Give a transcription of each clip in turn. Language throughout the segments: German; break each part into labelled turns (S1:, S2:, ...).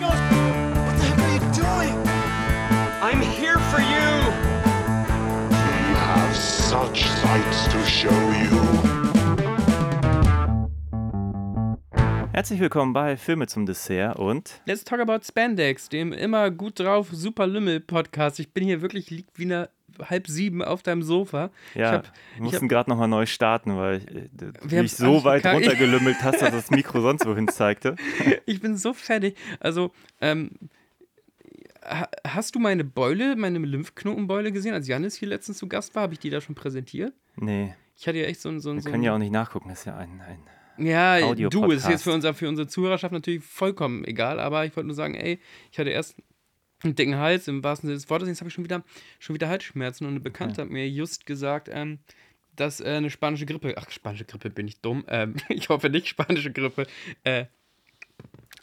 S1: that sometimes.
S2: Movies don't create psychos.
S3: What the heck are you doing?
S1: I'm here for you!
S4: We have such sights to show you.
S5: Herzlich willkommen bei Filme zum Dessert und
S6: Let's talk about Spandex, dem immer gut drauf Super Lümmel Podcast. Ich bin hier wirklich liegt wie eine halb sieben auf deinem Sofa.
S5: ja,
S6: ich hab,
S5: wir
S6: ich
S5: mussten gerade nochmal neu starten, weil äh, du
S6: Wir
S5: dich so
S6: alles
S5: weit runtergelümmelt hast, dass das Mikro sonst wohin zeigte.
S6: ich bin so fertig. Also, ähm, ha- hast du meine Beule, meine Lymphknotenbeule gesehen, als Janis hier letztens zu Gast war? Habe ich die da schon präsentiert?
S5: Nee,
S6: Ich hatte ja echt so ein. So ein
S5: wir
S6: so
S5: können ja auch nicht nachgucken, das ist ja ein, ein
S6: Ja, du, ist jetzt für, unser, für unsere Zuhörerschaft natürlich vollkommen egal, aber ich wollte nur sagen, ey, ich hatte erst einen dicken Hals im wahrsten Sinne des Wortes, jetzt habe ich schon wieder, schon wieder Halsschmerzen und eine Bekannte hat mir just gesagt, ähm, dass äh, eine spanische Grippe, ach, spanische Grippe bin ich dumm, ähm, ich hoffe nicht spanische Grippe, äh,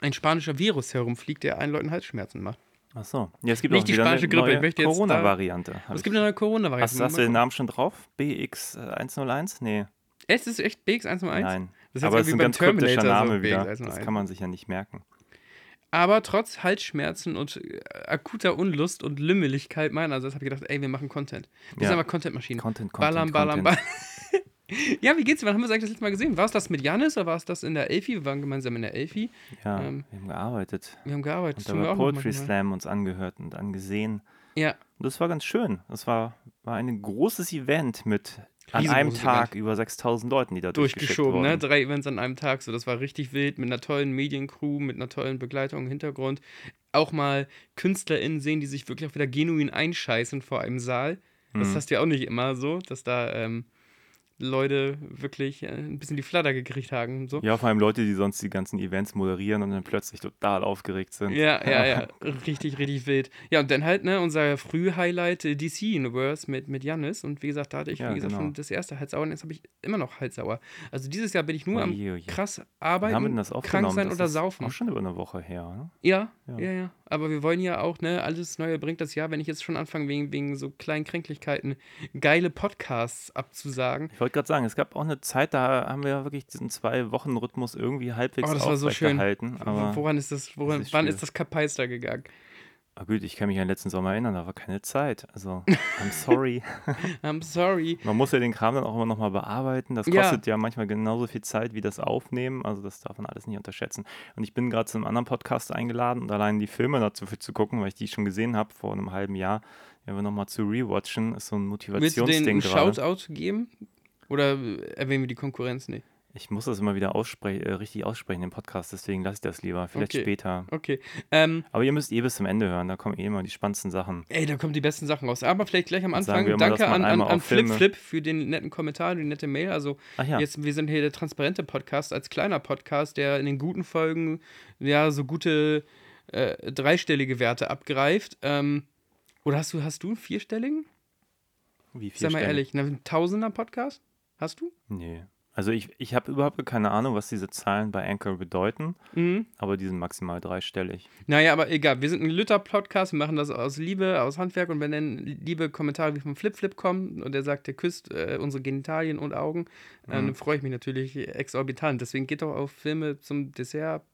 S6: ein spanischer Virus herumfliegt, der allen Leuten Halsschmerzen macht.
S5: Ach so. Ja, es gibt
S6: Nicht
S5: auch
S6: die
S5: wieder
S6: spanische
S5: eine
S6: Grippe, ich
S5: neue
S6: möchte
S5: Corona-Variante.
S6: Es gibt eine neue Corona-Variante.
S5: Hast, hast du den Namen schon drauf? BX101? Nee,
S6: Es ist echt BX101?
S5: nein.
S6: Das ist
S5: Aber es ist
S6: wie
S5: ein ganz kryptischer
S6: Terminator, so
S5: Name wieder.
S6: BX101.
S5: Das kann man sich ja nicht merken.
S6: Aber trotz Halsschmerzen und äh, akuter Unlust und Lümmeligkeit meinerseits habe ich gedacht, ey, wir machen Content. Wir
S5: Ja.
S6: sind einfach Content-Maschinen.
S5: Content, Content,
S6: ballern,
S5: Content.
S6: ballern. ja, wie geht's dir? Wann haben wir es eigentlich das letzte Mal gesehen? War es das mit Janis oder war es das in der Elfi? Wir waren gemeinsam in der Elfi.
S5: Ja,
S6: Ähm,
S5: wir haben gearbeitet.
S6: Wir haben gearbeitet.
S5: Und dabei
S6: noch
S5: Poetry. Slam uns angehört und angesehen.
S6: Ja,
S5: Und das war ganz schön. Das war, war ein großes Event mit an einem Tag
S6: Event.
S5: über 6000 Leuten, die da
S6: durchgeschoben, ne?
S5: wurden.
S6: Drei Events an einem Tag. So, das war richtig wild mit einer tollen Mediencrew, mit einer tollen Begleitung im Hintergrund. Auch mal KünstlerInnen sehen, die sich wirklich auch wieder genuin einscheißen vor einem Saal. Das
S5: Mhm.
S6: hast du ja auch nicht immer so, dass da ähm, Leute wirklich äh, ein bisschen die Flatter gekriegt haben so.
S5: Ja, vor allem Leute, die sonst die ganzen Events moderieren und dann plötzlich total aufgeregt sind.
S6: Ja, ja, ja. Richtig, richtig wild. Ja, und dann halt, ne, unser Früh-Highlight äh, DC Universe mit, mit Jannis. Und wie gesagt, da hatte ich,
S5: Ja,
S6: wie gesagt,
S5: genau.
S6: schon das erste Halssauer und jetzt habe ich immer noch Halssauer. Also dieses Jahr bin ich nur am
S5: Oje, oje.
S6: krass arbeiten,
S5: das
S6: krank sein
S5: Das
S6: oder
S5: ist
S6: saufen.
S5: Auch schon über eine Woche her, ne?
S6: Ja,
S5: Ja.
S6: ja, ja, Aber wir wollen ja auch, ne, alles Neue bringt das Jahr, wenn ich jetzt schon anfange, wegen, wegen so kleinen Kränklichkeiten geile Podcasts abzusagen.
S5: Ich wollte gerade sagen, es gab auch eine Zeit, da haben wir ja wirklich diesen Zwei-Wochen-Rhythmus irgendwie halbwegs
S6: Oh, das war so schön.
S5: Aber
S6: Woran ist das, woran,
S5: ist
S6: wann ist das Kapeister gegangen?
S5: Ah, gut, ich kann mich an den letzten Sommer erinnern, da war keine Zeit. Also, I'm sorry.
S6: I'm sorry.
S5: Man muss ja den Kram dann auch immer nochmal bearbeiten. Das
S6: Ja.
S5: kostet ja. manchmal genauso viel Zeit wie das Aufnehmen. Also das darf man alles nicht unterschätzen. Und ich bin gerade zu einem anderen Podcast eingeladen und allein die Filme dazu zu gucken, weil ich die schon gesehen habe vor einem halben Jahr, wenn wir nochmal zu rewatchen, ist so ein
S6: Willst du
S5: Motivationsding gerade.
S6: Shoutout geben? Oder erwähnen wir die Konkurrenz nicht?
S5: Ich muss das immer wieder ausspre äh, richtig aussprechen im Podcast, deswegen lasse ich das lieber. Vielleicht
S6: Okay.
S5: später.
S6: Okay. Ähm,
S5: Aber ihr müsst eh bis zum Ende hören, da kommen eh immer die spannendsten Sachen.
S6: ey, da kommen die besten Sachen raus. Aber vielleicht gleich am Anfang.
S5: immer,
S6: Danke an, an, an
S5: auf Filme-
S6: FlipFlip für den netten Kommentar, die nette Mail. Also
S5: ja,
S6: Jetzt, wir sind hier der transparente Podcast als kleiner Podcast, der in den guten Folgen ja so gute äh, dreistellige Werte abgreift. Ähm, oder hast du, hast du einen vierstelligen?
S5: wie viel
S6: Sag mal ehrlich, einen Tausender Podcast? Hast du?
S5: Nee. Also ich, ich habe überhaupt keine Ahnung, was diese Zahlen bei Anchor bedeuten,
S6: Mhm.
S5: aber die sind maximal dreistellig.
S6: Naja, aber egal. Wir sind ein Lütter-Podcast, wir machen das aus Liebe, aus Handwerk und wenn dann liebe Kommentare wie vom Flip-Flip kommen und der sagt, der küsst äh, unsere Genitalien und Augen, dann freue ich mich natürlich exorbitant. Deswegen geht doch auf Filme zum Dessert.de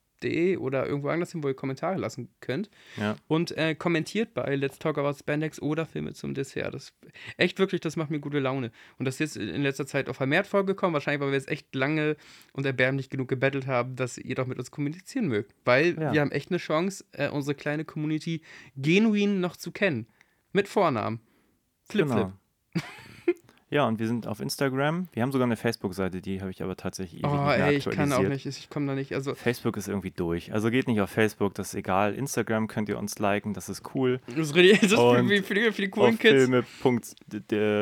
S6: oder irgendwo anders hin, wo ihr Kommentare lassen könnt.
S5: Ja.
S6: Und äh, kommentiert bei Let's Talk About Spandex oder Filme zum Dessert. Das echt wirklich, das macht mir gute Laune. Und das ist in letzter Zeit auch vermehrt vorgekommen, wahrscheinlich, weil wir jetzt echt lange und erbärmlich genug gebettelt haben, dass ihr doch mit uns kommunizieren mögt. Weil
S5: Ja.
S6: wir haben echt eine Chance, äh, unsere kleine Community genuin noch zu kennen. Mit Vornamen. Flip Flip.
S5: Ja, und wir sind auf Instagram. Wir haben sogar eine Facebook-Seite, die habe ich aber tatsächlich ewig
S6: Oh,
S5: nicht
S6: ey, ich kann auch nicht, ich komme da nicht. Also,
S5: Facebook ist irgendwie durch. Also geht nicht auf Facebook, das ist egal. Instagram könnt ihr uns liken, das ist cool.
S6: das ist, richtig, das ist für,
S5: Und
S6: für, für, die, für die coolen
S5: auf
S6: Kids.
S5: Filme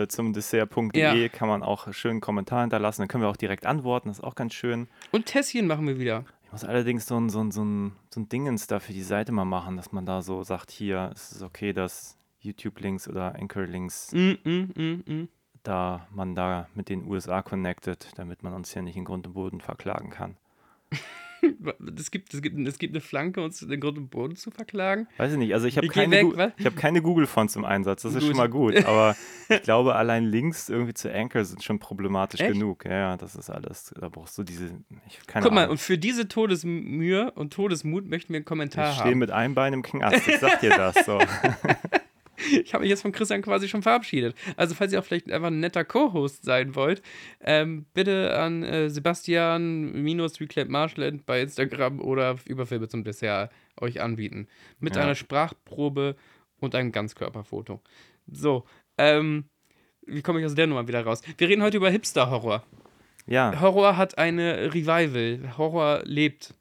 S5: zum Dessert.de
S6: Ja.
S5: kann man auch schön einen Kommentar hinterlassen. Dann können wir auch direkt antworten, das ist auch ganz schön.
S6: Und Tässchen machen wir wieder.
S5: Ich muss allerdings so ein, so ein, so ein, so ein Dingens da für die Seite mal machen, dass man da so sagt, hier ist es okay, dass YouTube-Links oder Anchor-Links,
S6: Mm, mm, mm, mm.
S5: Da man da mit den USA connected, damit man uns hier nicht in Grund und Boden verklagen kann.
S6: Es gibt, es, gibt, es gibt eine Flanke, uns den Grund und Boden zu verklagen.
S5: Weiß ich nicht, also ich habe
S6: Ich
S5: keine,
S6: weg,
S5: Gu- ich hab keine Google-Fonts im Einsatz, das ist
S6: Gut.
S5: schon mal gut. Aber ich glaube, allein Links irgendwie zu Anchor sind schon problematisch
S6: Echt?
S5: genug. Ja, das ist alles. Da brauchst du diese. Ich, keine
S6: Guck mal,
S5: Ahnung.
S6: und für diese Todesmühe und Todesmut möchten wir einen Kommentar
S5: ich stehe
S6: haben.
S5: mit einem Bein im Knast, ich sag dir das. So.
S6: Ich habe mich jetzt von Christian quasi schon verabschiedet. Also, falls ihr auch vielleicht einfach ein netter Co-Host sein wollt, ähm, bitte an äh, Sebastian minus Reclap Marshland bei Instagram oder über Filme zum Dessert euch anbieten. Mit
S5: Ja.
S6: einer Sprachprobe und einem Ganzkörperfoto. So, ähm, wie komme ich aus der Nummer wieder raus? Wir reden heute über Hipster-Horror.
S5: Ja,
S6: Horror hat eine Revival. Horror lebt.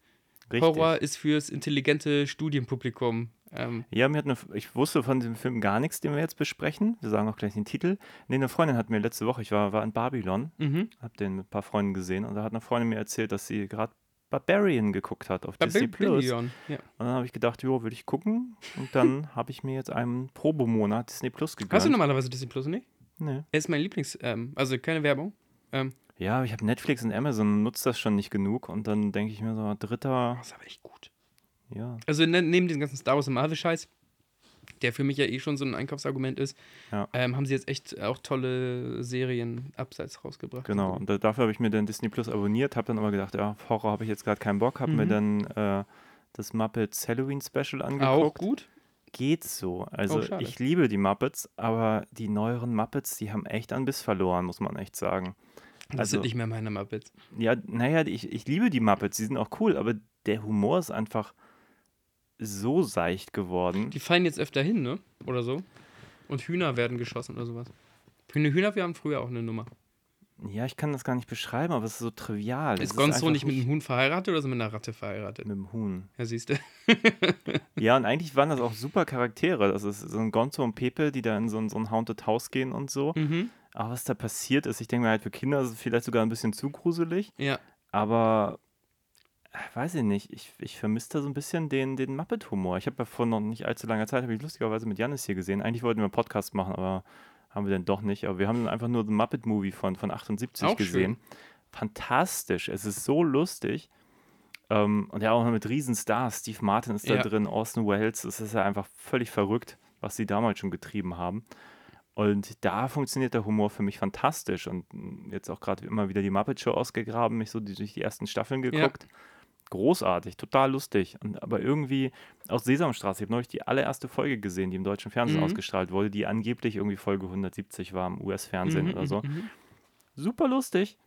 S5: richtig.
S6: Horror ist fürs intelligente Studienpublikum. Ähm,
S5: Ja, mir hat eine, ich wusste von dem Film gar nichts, den wir jetzt besprechen. Wir sagen auch gleich den Titel. Nee, eine Freundin hat mir letzte Woche, ich war, war in Babylon,
S6: mhm.
S5: hab den mit ein paar Freunden gesehen und da hat eine Freundin mir erzählt, dass sie gerade Barbarian geguckt hat auf Disney Plus.
S6: Ja.
S5: Und dann habe ich gedacht, jo, will ich gucken. Und dann habe ich mir jetzt einen Probemonat Disney Plus gegönnt.
S6: Hast du normalerweise Disney Plus nicht?
S5: Nee.
S6: Er ist mein Lieblings-, ähm, also keine Werbung. Ähm,
S5: Ja, ich habe Netflix und Amazon, nutzt das schon nicht genug. Und dann denke ich mir so, dritter,
S6: das ist aber echt gut.
S5: Ja.
S6: Also ne, neben dem ganzen Star Wars und Marvel-Scheiß, der für mich ja eh schon so ein Einkaufsargument ist,
S5: Ja.
S6: ähm, haben sie jetzt echt auch tolle Serien abseits rausgebracht.
S5: Genau, und da, dafür habe ich mir dann Disney Plus abonniert, habe dann aber gedacht, ja, Horror habe ich jetzt gerade keinen Bock, habe mir
S6: Mhm.
S5: dann äh, das Muppets Halloween Special angeguckt.
S6: Auch gut.
S5: Geht so. Also
S6: Oh,
S5: ich liebe die Muppets, aber die neueren Muppets, die haben echt an Biss verloren, muss man echt sagen.
S6: Das
S5: Also-
S6: sind nicht mehr meine Muppets.
S5: Ja, naja, ich, ich liebe die Muppets, die sind auch cool, aber der Humor ist einfach so seicht geworden.
S6: Die fallen jetzt öfter hin, ne? Oder so. Und Hühner werden geschossen oder sowas. Hühner, Hühner, wir haben früher auch eine Nummer.
S5: Ja, ich kann das gar nicht beschreiben, aber es ist so trivial.
S6: Ist Gonzo nicht mit einem Huhn verheiratet oder so mit einer Ratte verheiratet?
S5: mit dem Huhn.
S6: Ja, siehst du.
S5: Ja, und eigentlich waren das auch super Charaktere. Das ist so ein Gonzo und Pepe, die da in so ein, so ein Haunted House gehen und so.
S6: Mhm.
S5: Aber was da passiert ist, ich denke mir halt für Kinder ist es vielleicht sogar ein bisschen zu gruselig.
S6: Ja.
S5: Aber weiß ich nicht, ich, ich vermisse da so ein bisschen den, den Muppet-Humor. Ich habe ja vor noch nicht allzu langer Zeit, habe ich lustigerweise mit Janis hier gesehen. Eigentlich wollten wir einen Podcast machen, aber haben wir dann doch nicht. Aber wir haben dann einfach nur den Muppet-Movie von, von 78
S6: Auch
S5: gesehen. Fantastisch, es ist so lustig. Ähm, und ja, auch noch mit Riesenstars. Steve Martin ist da
S6: Ja.
S5: drin, Orson Welles. Es ist ja einfach völlig verrückt, was sie damals schon getrieben haben. Und da funktioniert der Humor für mich fantastisch. Und mm, jetzt auch gerade immer wieder die Muppet Show ausgegraben, mich so durch die ersten Staffeln geguckt. Großartig, total lustig. Und, aber irgendwie aus Sesamstraße, ich habe neulich die allererste Folge gesehen, die im deutschen Fernsehen
S6: Mhm.
S5: ausgestrahlt wurde, die angeblich irgendwie Folge 170 war im US-Fernsehen
S6: Mhm,
S5: oder so.
S6: mhm, mhm.
S5: Super lustig.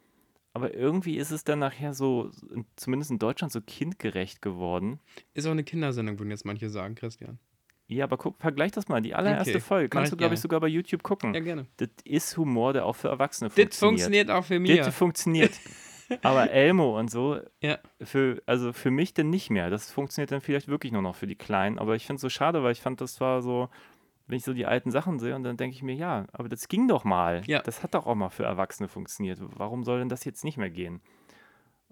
S5: Aber irgendwie ist es dann nachher so, in- zumindest in Deutschland, so kindgerecht geworden.
S6: Ist auch eine Kindersendung, würden jetzt manche sagen, Christian.
S5: Ja, aber guck, vergleich das mal. Die allererste
S6: Okay,
S5: Folge.
S6: mach
S5: Kannst
S6: ich
S5: du, glaube ich, sogar bei YouTube gucken.
S6: Ja, gerne.
S5: Das ist Humor, der auch für Erwachsene
S6: Das
S5: funktioniert.
S6: funktioniert auch für mich.
S5: Das funktioniert. Aber Elmo und so,
S6: Ja.
S5: für, also für mich dann nicht mehr. Das funktioniert dann vielleicht wirklich nur noch für die Kleinen. Aber ich finde es so schade, weil ich fand, das war so, wenn ich so die alten Sachen sehe und dann denke ich mir, ja, aber das ging doch mal.
S6: Ja.
S5: Das hat doch auch mal für Erwachsene funktioniert. Warum soll denn das jetzt nicht mehr gehen?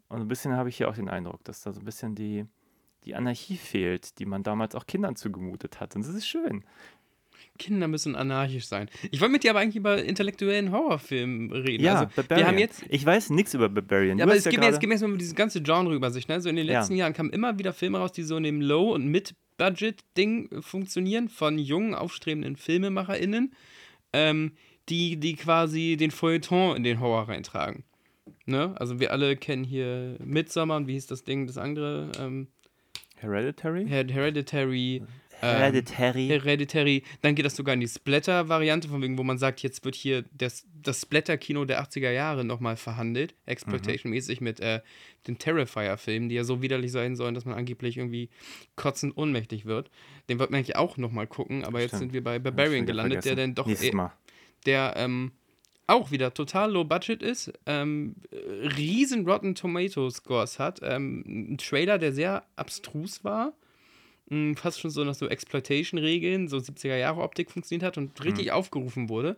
S5: Und ein bisschen habe ich hier auch den Eindruck, dass da so ein bisschen die, die Anarchie fehlt, die man damals auch Kindern zugemutet hat. Und das ist schön.
S6: Kinder müssen anarchisch sein. Ich wollte mit dir aber eigentlich über intellektuellen Horrorfilm reden. also,
S5: Barbarian.
S6: wir haben jetzt.
S5: ich weiß nichts über Barbarian.
S6: Ja, aber es
S5: ja
S6: gibt mir jetzt,
S5: gerade-
S6: gib mir jetzt mal diese ganze Genre-Übersicht. Ne? So in den
S5: Ja.
S6: letzten Jahren kamen immer wieder Filme raus, die so in dem Low- und Mid-Budget-Ding äh, funktionieren, von jungen, aufstrebenden FilmemacherInnen, ähm, die, die quasi den Feuilleton in den Horror reintragen. Ne? Also wir alle kennen hier Midsommar und wie hieß das Ding, das andere? Ähm,
S5: Hereditary?
S6: Her- Hereditary. ähm,
S5: Hereditary.
S6: Hereditary, dann geht das sogar in die Splatter-Variante, von wegen, wo man sagt, jetzt wird hier das, das Splatter-Kino der 80er Jahre nochmal verhandelt, Exploitation-mäßig mit äh, den Terrifier-Filmen, die ja so widerlich sein sollen, dass man angeblich irgendwie kotzend ohnmächtig wird. Den wollten wir eigentlich auch nochmal gucken, aber jetzt
S5: Stimmt.
S6: sind wir bei Barbarian gelandet, der dann doch
S5: Mal.
S6: der ähm, auch wieder total low budget ist, ähm, äh, riesen Rotten Tomato Scores hat, ähm, ein Trailer, der sehr abstrus war, mh, fast schon so nach so Exploitation-Regeln, so 70er Jahre Optik funktioniert hat und richtig aufgerufen wurde.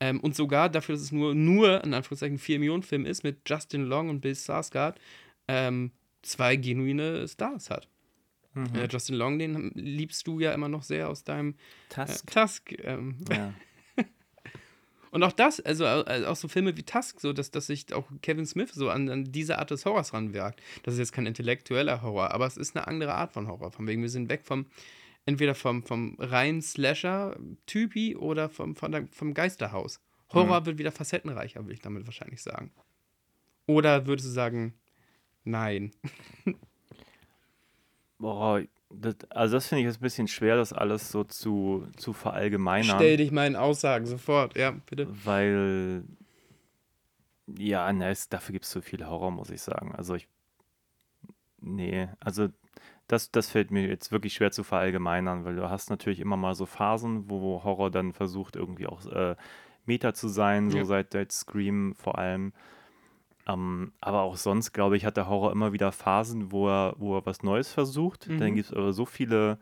S6: Ähm, und sogar dafür, dass es nur, nur, in Anführungszeichen, 4 Millionen Film ist, mit Justin Long und Bill Skarsgård, ähm, zwei genuine Stars hat. Äh, Justin Long, den liebst du ja immer noch sehr aus deinem äh,
S5: Tusk.
S6: Tusk. Ähm,
S5: Ja.
S6: Und auch das, also äh, auch so Filme wie Tusk, so dass, dass sich auch Kevin Smith so an, an diese Art des Horrors ranwirkt. Das ist jetzt kein intellektueller Horror, aber es ist eine andere Art von Horror. Von wegen, wir sind weg vom, entweder vom, vom reinen Slasher-Typi oder vom, von der, vom Geisterhaus. Horror wird wieder facettenreicher, würde ich damit wahrscheinlich sagen. Oder würdest du sagen, nein?
S5: Boah, das, also das finde ich jetzt ein bisschen schwer, das alles so zu, zu verallgemeinern.
S6: Stell dich meinen Aussagen sofort, ja, bitte.
S5: Weil, ja, ne, es, dafür gibt es zu viel Horror, muss ich sagen. Also ich, nee, also das, das fällt mir jetzt wirklich schwer zu verallgemeinern, weil du hast natürlich immer mal so Phasen, wo Horror dann versucht, irgendwie auch äh, Meta zu sein, so
S6: Ja.
S5: seit, seit Scream vor allem. Ähm, aber auch sonst, glaube ich, hat der Horror immer wieder Phasen, wo er, wo er was Neues versucht. Dann
S6: Mhm.
S5: gibt es aber so viele,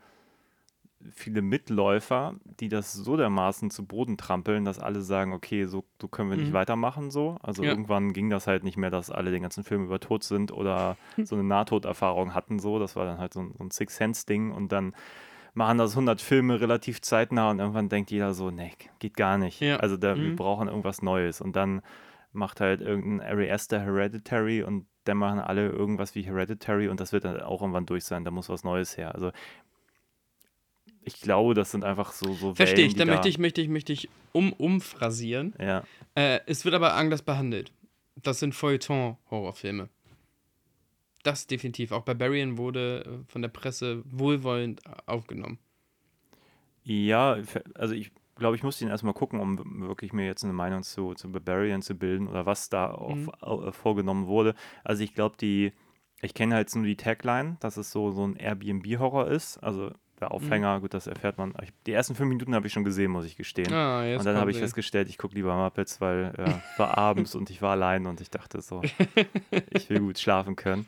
S5: viele Mitläufer, die das so dermaßen zu Boden trampeln, dass alle sagen, okay, so, so können wir nicht
S6: Mhm.
S5: weitermachen so. Also
S6: Ja.
S5: irgendwann ging das halt nicht mehr, dass alle den ganzen Film über tot sind oder so eine Nahtoderfahrung hatten so. Das war dann halt so ein, so ein Six-Sense-Ding und dann machen das 100 Filme relativ zeitnah und irgendwann denkt jeder so, nee, geht gar nicht.
S6: Ja.
S5: Also da, wir
S6: Mhm.
S5: brauchen irgendwas Neues und dann macht halt irgendein Ari Aster Hereditary und dann machen alle irgendwas wie Hereditary und das wird dann auch irgendwann durch sein, da muss was Neues her. Also ich glaube, das sind einfach so, so
S6: Verstehe ich, da möchte ich, möchte ich, möchte ich um, umphrasieren.
S5: Ja,
S6: Äh, es wird aber anders behandelt. Das sind Feuilleton-Horrorfilme. Das definitiv. Auch Barbarian wurde äh, von der Presse wohlwollend aufgenommen.
S5: Ja, also ich glaube, ich muss den erstmal gucken, um wirklich mir jetzt eine Meinung zu, zu Barbarian zu bilden oder was da auch
S6: Mhm.
S5: au- äh, vorgenommen wurde. Also ich glaube, die, ich kenne halt nur die Tagline, dass es so, so ein Airbnb-Horror ist. Also der Aufhänger, gut, das erfährt man. Ich, die ersten fünf Minuten habe ich schon gesehen, muss ich gestehen.
S6: Ah,
S5: und dann habe ich festgestellt, ich gucke lieber Muppets, weil äh, es war abends und ich war allein und ich dachte so, ich will gut schlafen können.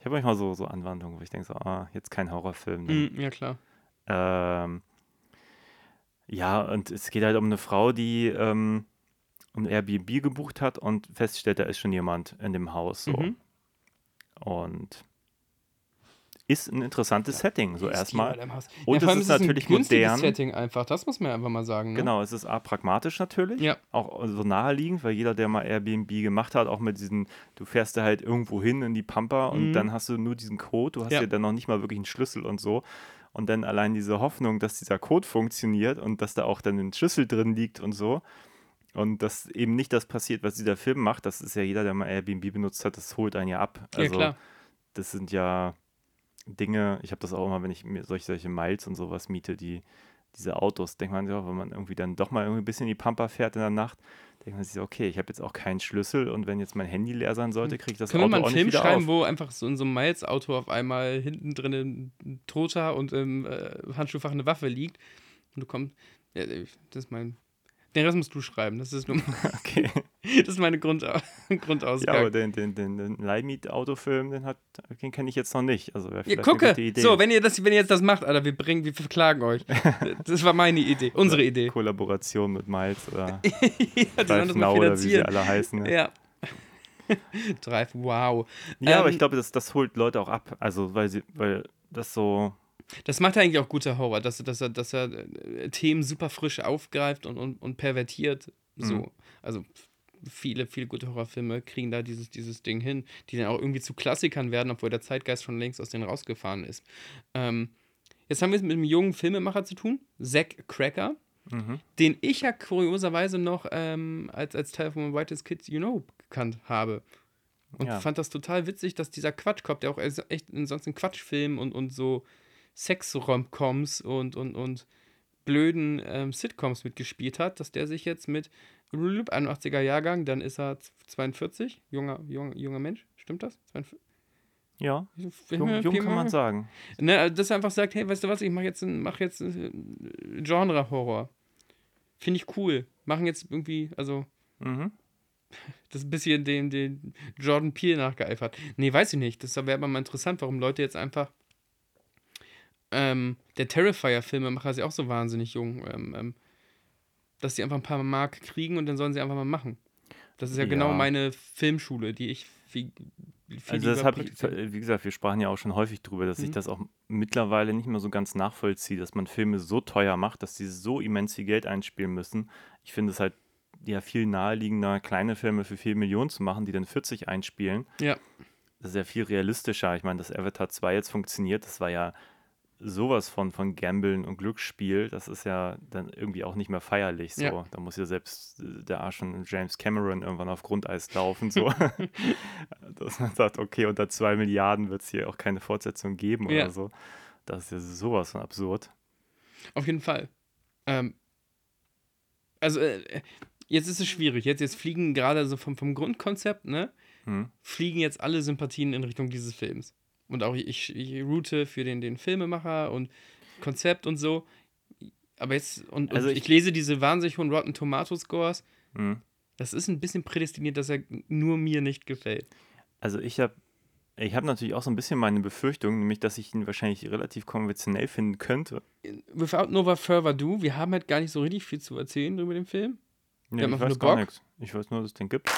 S5: Ich habe manchmal so, so Anwandlungen, wo ich denke so, ah, jetzt kein Horrorfilm.
S6: Mm, ja, klar.
S5: ähm, ja, und es geht halt um eine Frau, die ähm, ein Airbnb gebucht hat und feststellt, da ist schon jemand in dem Haus. So.
S6: Mhm.
S5: Und ist ein interessantes Setting, so
S6: Ist
S5: erstmal. Und
S6: vor
S5: es ist
S6: ein
S5: natürlich
S6: günstiges
S5: modern.
S6: Setting einfach, das muss man einfach mal sagen. Ne?
S5: Genau, es ist A, pragmatisch natürlich,
S6: Ja.
S5: auch so naheliegend, weil jeder, der mal Airbnb gemacht hat, auch mit diesen, du fährst da halt irgendwo hin in die Pampa und
S6: Mhm.
S5: dann hast du nur diesen Code, du hast
S6: Ja.
S5: ja dann noch nicht mal wirklich einen Schlüssel und so. Und dann allein diese Hoffnung, dass dieser Code funktioniert und dass da auch dann ein Schlüssel drin liegt und so. Und dass eben nicht das passiert, was dieser Film macht, das ist ja jeder, der mal Airbnb benutzt hat, das holt einen ja ab.
S6: Ja,
S5: Also
S6: klar.
S5: das sind ja Dinge, ich habe das auch immer, wenn ich mir solche, solche Miles und sowas miete, die, diese Autos, denkt man sich auch, wenn man irgendwie dann doch mal irgendwie ein bisschen in die Pampa fährt in der Nacht, denkt man sich so, okay, ich habe jetzt auch keinen Schlüssel und wenn jetzt mein Handy leer sein sollte, kriege ich das
S6: Hm. Können wir
S5: Auto
S6: mal
S5: auch
S6: einen Film schreiben,
S5: auf.
S6: wo einfach so in so einem Miles-Auto auf einmal hinten drin ein toter und im äh, Handschuhfach eine Waffe liegt und du kommst. Ja, das ist mein. Den Rest musst du schreiben. Das ist nur.
S5: Okay.
S6: Das ist meine Grund,
S5: Ja,
S6: Grundausgabe.
S5: aber den, den, den, den Leihmiet-Autofilm, den, hat- den kenne ich jetzt noch nicht. Also wäre
S6: Ja,
S5: vielleicht eine
S6: gucke!
S5: gute Idee.
S6: So, wenn ihr, das, wenn ihr jetzt das macht, Alter, wir bringen, wir verklagen euch. Das war meine Idee, unsere Idee.
S5: Kollaboration mit Miles oder
S6: ja,
S5: Drive Now oder wie sie alle heißen. ne?
S6: Ja. Drive, wow.
S5: Ja, aber
S6: Ähm,
S5: ich glaube, das, das holt Leute auch ab. Also, weil sie, weil das so,
S6: Das macht eigentlich auch guter Horror, dass, dass, er, dass er äh, Themen super frisch aufgreift und, und, und pervertiert. So.
S5: Mhm.
S6: Also viele, viele gute Horrorfilme kriegen da dieses, dieses Ding hin, die dann auch irgendwie zu Klassikern werden, obwohl der Zeitgeist schon längst aus denen rausgefahren ist. Ähm, jetzt haben wir es mit einem jungen Filmemacher zu tun, Zack Cracker,
S5: mhm.
S6: den ich ja kurioserweise noch ähm, als, als Teil von Whitest Kids You Know gekannt habe. Und
S5: Ja.
S6: fand das total witzig, dass dieser Quatschkopf, der auch echt in sonst in Quatschfilmen und, und so Sex-Romcoms und, und, und blöden ähm, Sitcoms mitgespielt hat, dass der sich jetzt mit 81er Jahrgang, dann ist er 42, junger, junger, junger Mensch, stimmt das? 42?
S5: ja, jung, jung kann man sagen.
S6: Ne, dass er einfach sagt, hey, weißt du was, ich mache jetzt, ein- mach jetzt äh, Genre-Horror. Finde ich cool. Machen jetzt irgendwie, also
S5: Mhm.
S6: das ist ein bisschen dem, dem Jordan Peele nachgeeifert. Nee, weiß ich nicht. Das wäre aber mal interessant, warum Leute jetzt einfach. Ähm, der Terrifier-Filmemacher ist ja auch so wahnsinnig jung. Ähm, ähm, dass sie einfach ein paar Mark kriegen und dann sollen sie einfach mal machen. Das ist ja, genau
S5: Ja.
S6: meine Filmschule, die ich viel, viel
S5: Also das habe ich, wie gesagt, wir sprachen ja auch schon häufig drüber, dass ich
S6: Mhm.
S5: das auch mittlerweile nicht mehr so ganz nachvollziehe, dass man Filme so teuer macht, dass die so immens viel Geld einspielen müssen. Ich finde es halt ja viel naheliegender, kleine Filme für 4 Millionen zu machen, die dann 40 einspielen.
S6: Ja.
S5: Das ist ja viel realistischer. Ich meine, dass Avatar 2 jetzt funktioniert, das war ja sowas von, von Gambeln und Glücksspiel, das ist ja dann irgendwie auch nicht mehr feierlich. So.
S6: Ja.
S5: Da muss ja selbst äh, der Arsch von James Cameron irgendwann auf Grundeis laufen. So. Dass man sagt, okay, unter 2 Milliarden wird es hier auch keine Fortsetzung geben
S6: Ja.
S5: oder so. Das ist ja sowas von absurd.
S6: Auf jeden Fall. Ähm, also, äh, jetzt ist es schwierig. Jetzt, jetzt fliegen gerade so vom, vom Grundkonzept, ne?
S5: Hm.
S6: Fliegen jetzt alle Sympathien in Richtung dieses Films. Und auch ich, ich route für den, den Filmemacher und Konzept und so. Aber jetzt, und,
S5: Also
S6: und
S5: ich-
S6: ich, lese diese wahnsinnig hohen Rotten Tomato Scores.
S5: Hm.
S6: Das ist ein bisschen prädestiniert, dass er nur mir nicht gefällt.
S5: Also ich habe ich hab natürlich auch so ein bisschen meine Befürchtung, nämlich, dass ich ihn wahrscheinlich relativ konventionell finden könnte.
S6: Without Nova Further Ado, wir haben halt gar nicht so richtig viel zu erzählen über den Film.
S5: Nee, ich weiß gar nichts. Ich weiß nur, dass es den gibt.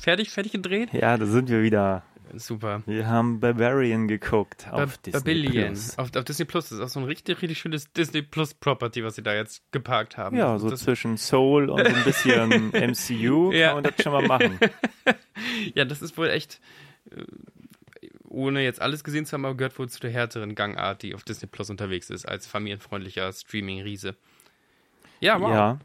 S6: Fertig, fertig gedreht?
S5: Ja, da sind wir wieder.
S6: Super.
S5: Wir haben Barbarian geguckt auf
S6: Ba-
S5: Disney
S6: Babylon.
S5: Plus.
S6: Auf, auf Disney Plus. Das ist auch so ein richtig, richtig schönes Disney Plus Property, was sie da jetzt geparkt haben.
S5: Ja, so
S6: das,
S5: zwischen Soul und ein bisschen MCU
S6: Ja.
S5: kann man das schon mal machen.
S6: ja, das ist wohl echt, äh, ohne jetzt alles gesehen zu haben, aber gehört wohl zu der härteren Gangart, die auf Disney Plus unterwegs ist, als familienfreundlicher Streaming-Riese. Ja, wow.
S5: Ja.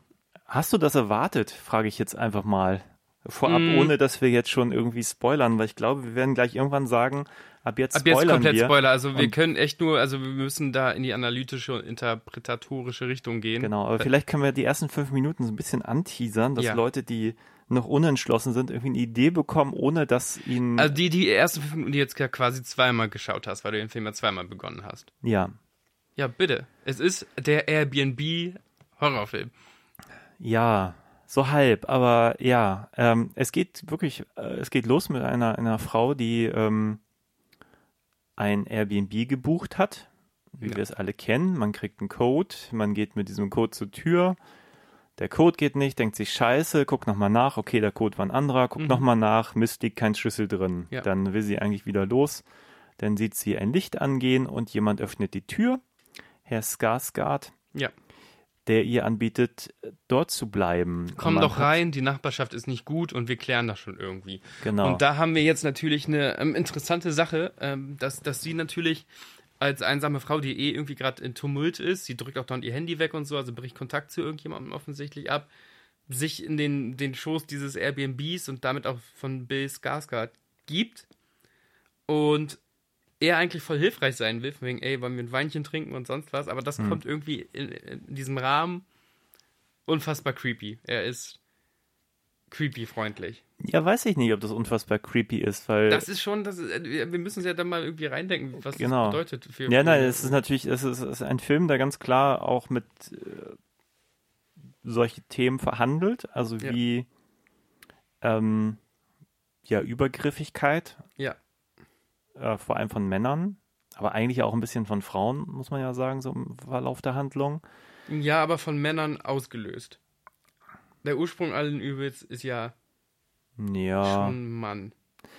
S5: Hast du das erwartet, frage ich jetzt einfach mal. Vorab,
S6: Mm.
S5: ohne dass wir jetzt schon irgendwie spoilern, weil ich glaube, wir werden gleich irgendwann sagen, ab jetzt
S6: Ab jetzt
S5: spoilern
S6: komplett
S5: wir.
S6: Spoiler. Also wir können echt nur, also wir müssen da in die analytische und interpretatorische Richtung gehen.
S5: Genau, aber vielleicht können wir die ersten fünf Minuten so ein bisschen anteasern, dass
S6: Ja.
S5: Leute, die noch unentschlossen sind, irgendwie eine Idee bekommen, ohne dass ihnen.
S6: Also die, die ersten fünf Minuten, die jetzt quasi zweimal geschaut hast, weil du den Film ja zweimal begonnen hast.
S5: ja.
S6: Ja, bitte. Es ist der Airbnb-Horrorfilm.
S5: Ja, so halb, aber ja, ähm, es geht wirklich, äh, es geht los mit einer, einer Frau, die ähm, ein Airbnb gebucht hat, wie
S6: Ja.
S5: wir es alle kennen. Man kriegt einen Code, man geht mit diesem Code zur Tür. Der Code geht nicht, denkt sich scheiße, guckt nochmal nach, okay, der Code war ein anderer, guckt
S6: Mhm.
S5: nochmal nach, Mist, liegt kein Schlüssel drin.
S6: Ja.
S5: Dann will sie eigentlich wieder los. Dann sieht sie ein Licht angehen und jemand öffnet die Tür. Herr Skarsgård,
S6: Ja.
S5: Der ihr anbietet, dort zu bleiben.
S6: Komm doch rein, die Nachbarschaft ist nicht gut und wir klären das schon irgendwie.
S5: Genau.
S6: Und da haben wir jetzt natürlich eine ähm, interessante Sache, ähm, dass, dass sie natürlich als einsame Frau, die eh irgendwie gerade in Tumult ist, sie drückt auch dann ihr Handy weg und so, also bricht Kontakt zu irgendjemandem offensichtlich ab, sich in den, den Schoß dieses Airbnbs und damit auch von Bill Skarsgård gibt und er eigentlich voll hilfreich sein will, von wegen, ey, wollen wir ein Weinchen trinken und sonst was, aber das kommt irgendwie in, in diesem Rahmen unfassbar creepy. Er ist creepy freundlich.
S5: ja, weiß ich nicht, ob das unfassbar creepy ist, weil.
S6: Das ist schon, das ist, äh, wir müssen uns ja dann mal irgendwie reindenken, was
S5: Genau.
S6: das bedeutet. Für,
S5: ja, nein, es ist natürlich, es ist, es ist ein Film, der ganz klar auch mit äh, solche Themen verhandelt, also
S6: Ja.
S5: wie ähm, ja, Übergriffigkeit,
S6: Ja,
S5: äh, vor allem von Männern, aber eigentlich auch ein bisschen von Frauen, muss man ja sagen, so im Verlauf der Handlung.
S6: ja, aber von Männern ausgelöst. Der Ursprung allen Übels ist ja
S5: Ja.
S6: schon Mann.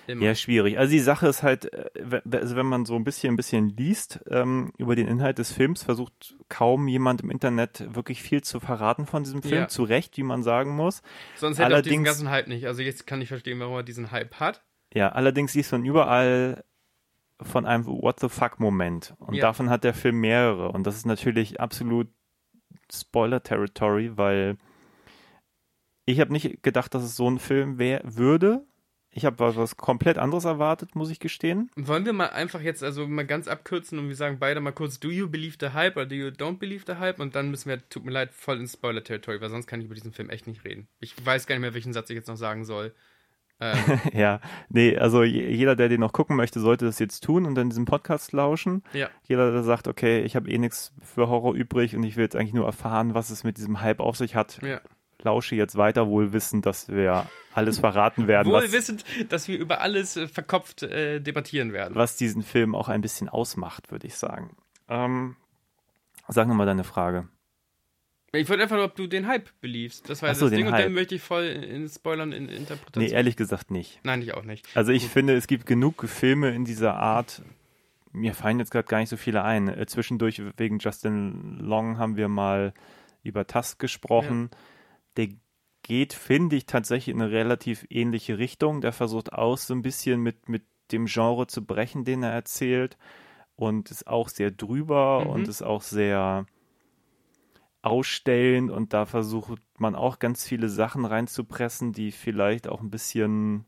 S6: Immer.
S5: Ja, schwierig. Also die Sache ist halt, äh, also wenn man so ein bisschen, ein bisschen liest ähm, über den Inhalt des Films, versucht kaum jemand im Internet wirklich viel zu verraten von diesem Film.
S6: Ja.
S5: Zu Recht, wie man sagen muss.
S6: Sonst hätte er diesen ganzen Hype nicht. Also jetzt kann ich verstehen, warum er diesen Hype hat.
S5: Ja, allerdings liest man überall von einem What the fuck Moment. Und
S6: Ja.
S5: davon hat der Film mehrere. Und das ist natürlich absolut Spoiler-Territory, weil ich habe nicht gedacht, dass es so ein Film wär, würde. Ich habe was, was komplett anderes erwartet, muss ich gestehen.
S6: Wollen wir mal einfach jetzt also mal ganz abkürzen und wir sagen beide mal kurz, do you believe the hype oder do you don't believe the hype? Und dann müssen wir, tut mir leid, voll ins Spoiler-Territory, weil sonst kann ich über diesen Film echt nicht reden. Ich weiß gar nicht mehr, welchen Satz ich jetzt noch sagen soll. Ähm,
S5: Ja, nee, also je- jeder, der den noch gucken möchte, sollte das jetzt tun und dann diesen Podcast lauschen.
S6: ja.
S5: Jeder, der sagt, okay, ich habe eh nichts für Horror übrig und ich will jetzt eigentlich nur erfahren, was es mit diesem Hype auf sich hat,
S6: Ja.
S5: lausche jetzt weiter, wohl wissend, dass wir alles verraten werden,
S6: Wohl wissend, dass wir über alles äh, verkopft äh, debattieren werden.
S5: was diesen Film auch ein bisschen ausmacht, würde ich sagen. Ähm, sag nochmal deine Frage.
S6: Ich wollte einfach nur, ob du den Hype beliefst. Das war
S5: so,
S6: das
S5: den
S6: Ding und
S5: Hype.
S6: dann möchte ich voll in Spoilern in Interpretation.
S5: Nee, ehrlich gesagt nicht.
S6: Nein, ich auch nicht.
S5: Also ich finde, es gibt genug Filme in dieser Art, mir fallen jetzt gerade gar nicht so viele ein. Äh, zwischendurch wegen Justin Long haben wir mal über Tusk gesprochen. Der geht, finde ich, tatsächlich in eine relativ ähnliche Richtung. Der versucht auch so ein bisschen mit, mit dem Genre zu brechen, den er erzählt. Und ist auch sehr drüber
S6: Mhm.
S5: und ist auch sehr ausstellend. Und da versucht man auch ganz viele Sachen reinzupressen, die vielleicht auch ein bisschen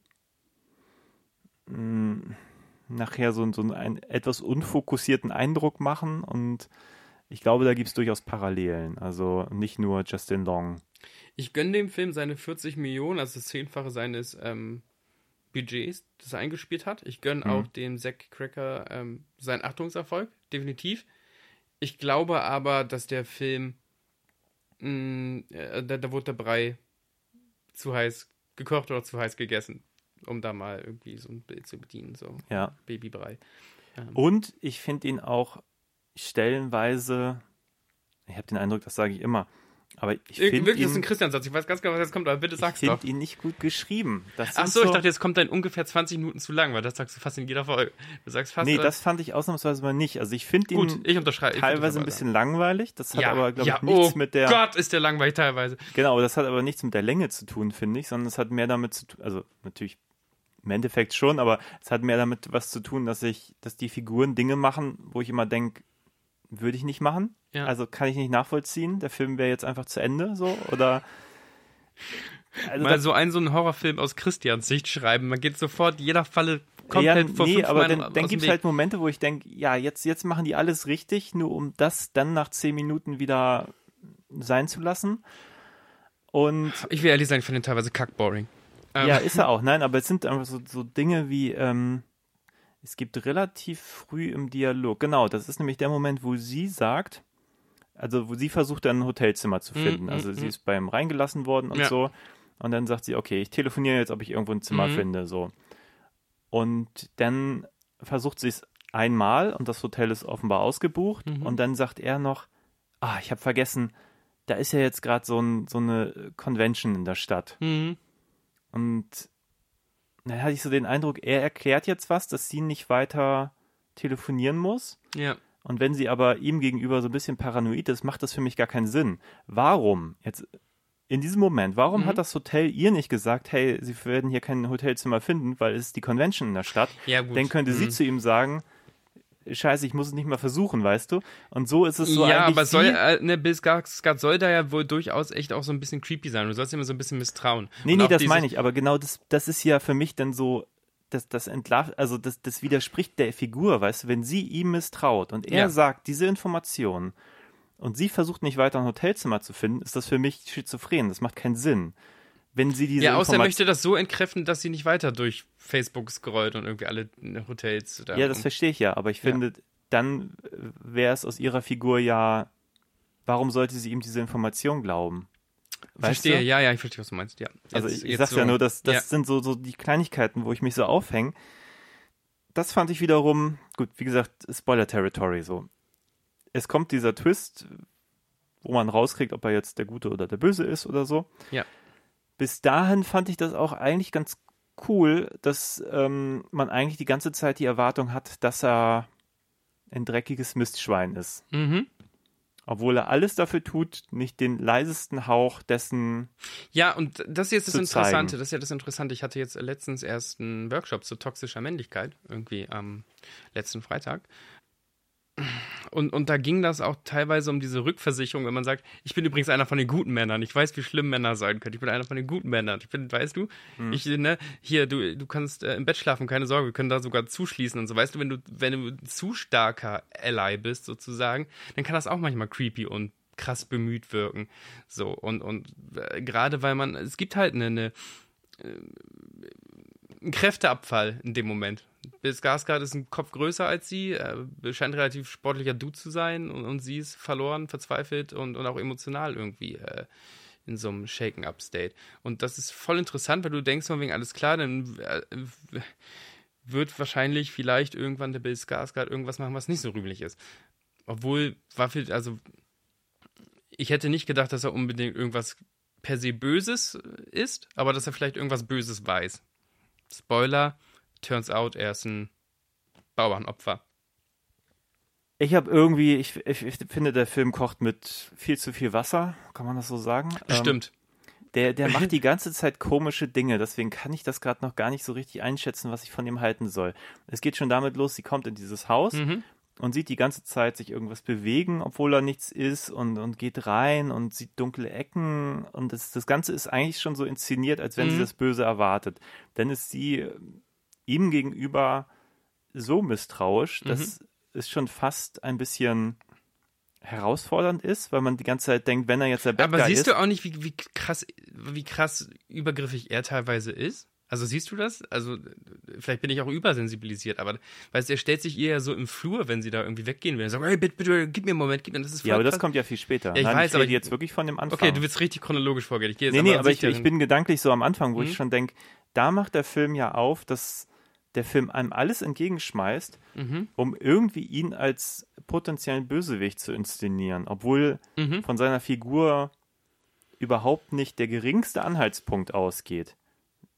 S5: mh, nachher so, so einen etwas unfokussierten Eindruck machen. Und ich glaube, da gibt es durchaus Parallelen. Also nicht nur Justin Long.
S6: Ich gönne dem Film seine 40 Millionen, also das Zehnfache seines ähm, Budgets, das er eingespielt hat. Ich gönne
S5: Mhm.
S6: auch dem Zack Cracker ähm, seinen Achtungserfolg, definitiv. Ich glaube aber, dass der Film, mh, äh, da, da wurde der Brei zu heiß gekocht oder zu heiß gegessen, um da mal irgendwie so ein Bild zu bedienen, so
S5: Ja.
S6: Babybrei. Ähm,
S5: Und ich finde ihn auch stellenweise, ich habe den Eindruck, das sage ich immer, aber ich finde
S6: Wirklich, das ist ein
S5: ihn,
S6: Christian-Satz. Ich weiß ganz genau, was jetzt kommt, aber bitte
S5: ich
S6: sag's doch.
S5: find ihn nicht gut geschrieben. Das
S6: Ach
S5: sind
S6: so, ich dachte, jetzt kommt dein ungefähr 20 Minuten zu lang, weil das sagst du fast in jeder Folge. Du sagst fast.
S5: Nee,
S6: äh,
S5: das fand ich ausnahmsweise mal nicht. Also ich finde ihn
S6: gut, ich unterschreibe. ich
S5: teilweise ein
S6: unterschreibe
S5: bisschen langweilig. Das hat
S6: ja,
S5: aber, glaube
S6: ja,
S5: ich, nichts
S6: oh
S5: mit der.
S6: Gott, ist der langweilig teilweise.
S5: Genau, das hat aber nichts mit der Länge zu tun, finde ich, sondern es hat mehr damit zu tun, also natürlich im Endeffekt schon, aber es hat mehr damit was zu tun, dass ich, dass die Figuren Dinge machen, wo ich immer denke, würde ich nicht machen.
S6: Ja.
S5: Also kann ich nicht nachvollziehen. Der Film wäre jetzt einfach zu Ende, so oder. Also
S6: Mal so einen so einen Horrorfilm aus Christians Sicht schreiben. Man geht sofort jeder Falle komplett
S5: ja,
S6: vor
S5: nee, aber dann, dann gibt es halt Momente, wo ich denke, ja, jetzt, jetzt machen die alles richtig, nur um das dann nach zehn Minuten wieder sein zu lassen. Und
S6: Ich will ehrlich sagen, ich finde den teilweise kackboring. Ähm,
S5: Ja, ist er auch. Nein, aber es sind einfach so, so Dinge wie, ähm, es gibt relativ früh im Dialog, genau, das ist nämlich der Moment, wo sie sagt, also wo sie versucht, dann ein Hotelzimmer zu
S6: Mhm,
S5: finden.
S6: mhm,
S5: also sie
S6: mhm.
S5: ist beim reingelassen worden und
S6: Ja.
S5: so. Und dann sagt sie, okay, ich telefoniere jetzt, ob ich irgendwo ein Zimmer
S6: Mhm.
S5: finde, so. Und dann versucht sie es einmal und das Hotel ist offenbar ausgebucht.
S6: Mhm.
S5: Und dann sagt er noch, ah, ich habe vergessen, da ist ja jetzt gerade so, ein, so eine Convention in der Stadt.
S6: Mhm.
S5: Und dann hatte ich so den Eindruck, er erklärt jetzt was, dass sie nicht weiter telefonieren muss.
S6: Ja.
S5: Und wenn sie aber ihm gegenüber so ein bisschen paranoid ist, macht das für mich gar keinen Sinn. Warum? Jetzt in diesem Moment, warum
S6: Mhm.
S5: hat das Hotel ihr nicht gesagt, hey, sie werden hier kein Hotelzimmer finden, weil es ist die Convention in der Stadt?
S6: Ja, gut.
S5: Dann könnte sie
S6: Mhm.
S5: zu ihm sagen, Scheiße, ich muss es nicht mal versuchen, weißt du? Und so ist es so
S6: ja, aber soll, äh, ne, Bill Skarsgård soll da ja wohl durchaus echt auch so ein bisschen creepy sein. Du sollst immer so ein bisschen misstrauen.
S5: Nee,
S6: Und
S5: nee, das meine ich, aber genau das, das ist ja für mich dann so, das, das entlarvt, also das, das widerspricht der Figur, weißt du, wenn sie ihm misstraut und er
S6: Ja.
S5: sagt diese Informationen und sie versucht nicht weiter ein Hotelzimmer zu finden, ist das für mich schizophren, das macht keinen Sinn. Wenn sie diese
S6: Ja, außer er möchte das so entkräften, dass sie nicht weiter durch Facebook scrollt und irgendwie alle Hotels da.
S5: Ja, das verstehe ich ja, aber ich finde, dann wäre es aus ihrer Figur ja, warum sollte sie ihm diese Information glauben? Weißt
S6: Verstehe,
S5: du?
S6: ja, ja, ich verstehe, was du meinst, ja.
S5: Also
S6: Jetzt-
S5: ich, ich
S6: jetzt
S5: sag's
S6: so.
S5: ja nur, dass das
S6: Ja.
S5: sind so, so die Kleinigkeiten, wo ich mich so aufhänge. Das fand ich wiederum, gut, wie gesagt, Spoiler-Territory so. Es kommt dieser Twist, wo man rauskriegt, ob er jetzt der Gute oder der Böse ist oder so.
S6: Ja.
S5: Bis dahin fand ich das auch eigentlich ganz cool, dass ähm, man eigentlich die ganze Zeit die Erwartung hat, dass er ein dreckiges Mistschwein ist.
S6: Mhm.
S5: Obwohl er alles dafür tut, nicht den leisesten Hauch dessen
S6: Ja, und das ist jetzt das Interessante.
S5: zeigen.
S6: Das ist ja das Interessante. Ich hatte jetzt letztens erst einen Workshop zu toxischer Männlichkeit, irgendwie am letzten Freitag. Und, und da ging das auch teilweise um diese Rückversicherung, wenn man sagt, ich bin übrigens einer von den guten Männern. Ich weiß, wie schlimm Männer sein können. Ich bin einer von den guten Männern. Ich bin, weißt du,
S5: Mhm.
S6: ich, ne, hier, du, du kannst äh, im Bett schlafen, keine Sorge, wir können da sogar zuschließen und so. Weißt du, wenn du, wenn du zu starker Ally bist, sozusagen, dann kann das auch manchmal creepy und krass bemüht wirken. So, und, und äh, gerade weil man, es gibt halt eine, eine einen Kräfteabfall in dem Moment. Bill Skarsgård ist ein Kopf größer als sie, scheint ein relativ sportlicher Dude zu sein und, und sie ist verloren, verzweifelt und, und auch emotional irgendwie äh, in so einem Shaken-Up-State. Und das ist voll interessant, weil du denkst von wegen, alles klar, dann äh, wird wahrscheinlich vielleicht irgendwann der Bill Skarsgård irgendwas machen, was nicht so rühmlich ist. Obwohl, Waffel, also ich hätte nicht gedacht, dass er unbedingt irgendwas per se Böses ist, aber dass er vielleicht irgendwas Böses weiß. Spoiler, turns out, er ist ein Bauernopfer.
S5: Ich habe irgendwie, ich, ich, ich finde, der Film kocht mit viel zu viel Wasser, kann man das so sagen? Ähm,
S6: Stimmt.
S5: Der, der macht die ganze Zeit komische Dinge, deswegen kann ich das gerade noch gar nicht so richtig einschätzen, was ich von ihm halten soll. Es geht schon damit los, sie kommt in dieses Haus
S6: Mhm.
S5: und sieht die ganze Zeit sich irgendwas bewegen, obwohl da nichts ist und, und geht rein und sieht dunkle Ecken und das, das Ganze ist eigentlich schon so inszeniert, als wenn sie
S6: Mhm.
S5: das Böse erwartet. Dann ist sie ihm gegenüber so misstrauisch,
S6: Mhm.
S5: dass es schon fast ein bisschen herausfordernd ist, weil man die ganze Zeit denkt, wenn er jetzt der Bad
S6: Aber siehst
S5: ist,
S6: du auch nicht, wie, wie krass, wie krass übergriffig er teilweise ist? Also siehst du das? Also vielleicht bin ich auch übersensibilisiert, aber weißt du, er stellt sich ihr ja so im Flur, wenn sie da irgendwie weggehen will. Er sagt, hey, bitte, bitte, gib mir einen Moment, gib mir. Das ist voll
S5: ja, aber das
S6: krass.
S5: kommt ja viel später.
S6: ich
S5: Nein,
S6: weiß,
S5: ich
S6: aber ich-
S5: jetzt wirklich von dem Anfang.
S6: Okay, du willst richtig chronologisch vorgehen. Ich gehe jetzt
S5: Nee, nee,
S6: an
S5: aber ich, ich bin gedanklich so am Anfang, wo
S6: Mhm.
S5: ich schon denke, da macht der Film ja auf, dass der Film einem alles entgegenschmeißt,
S6: Mhm.
S5: um irgendwie ihn als potenziellen Bösewicht zu inszenieren, obwohl
S6: Mhm.
S5: von seiner Figur überhaupt nicht der geringste Anhaltspunkt ausgeht.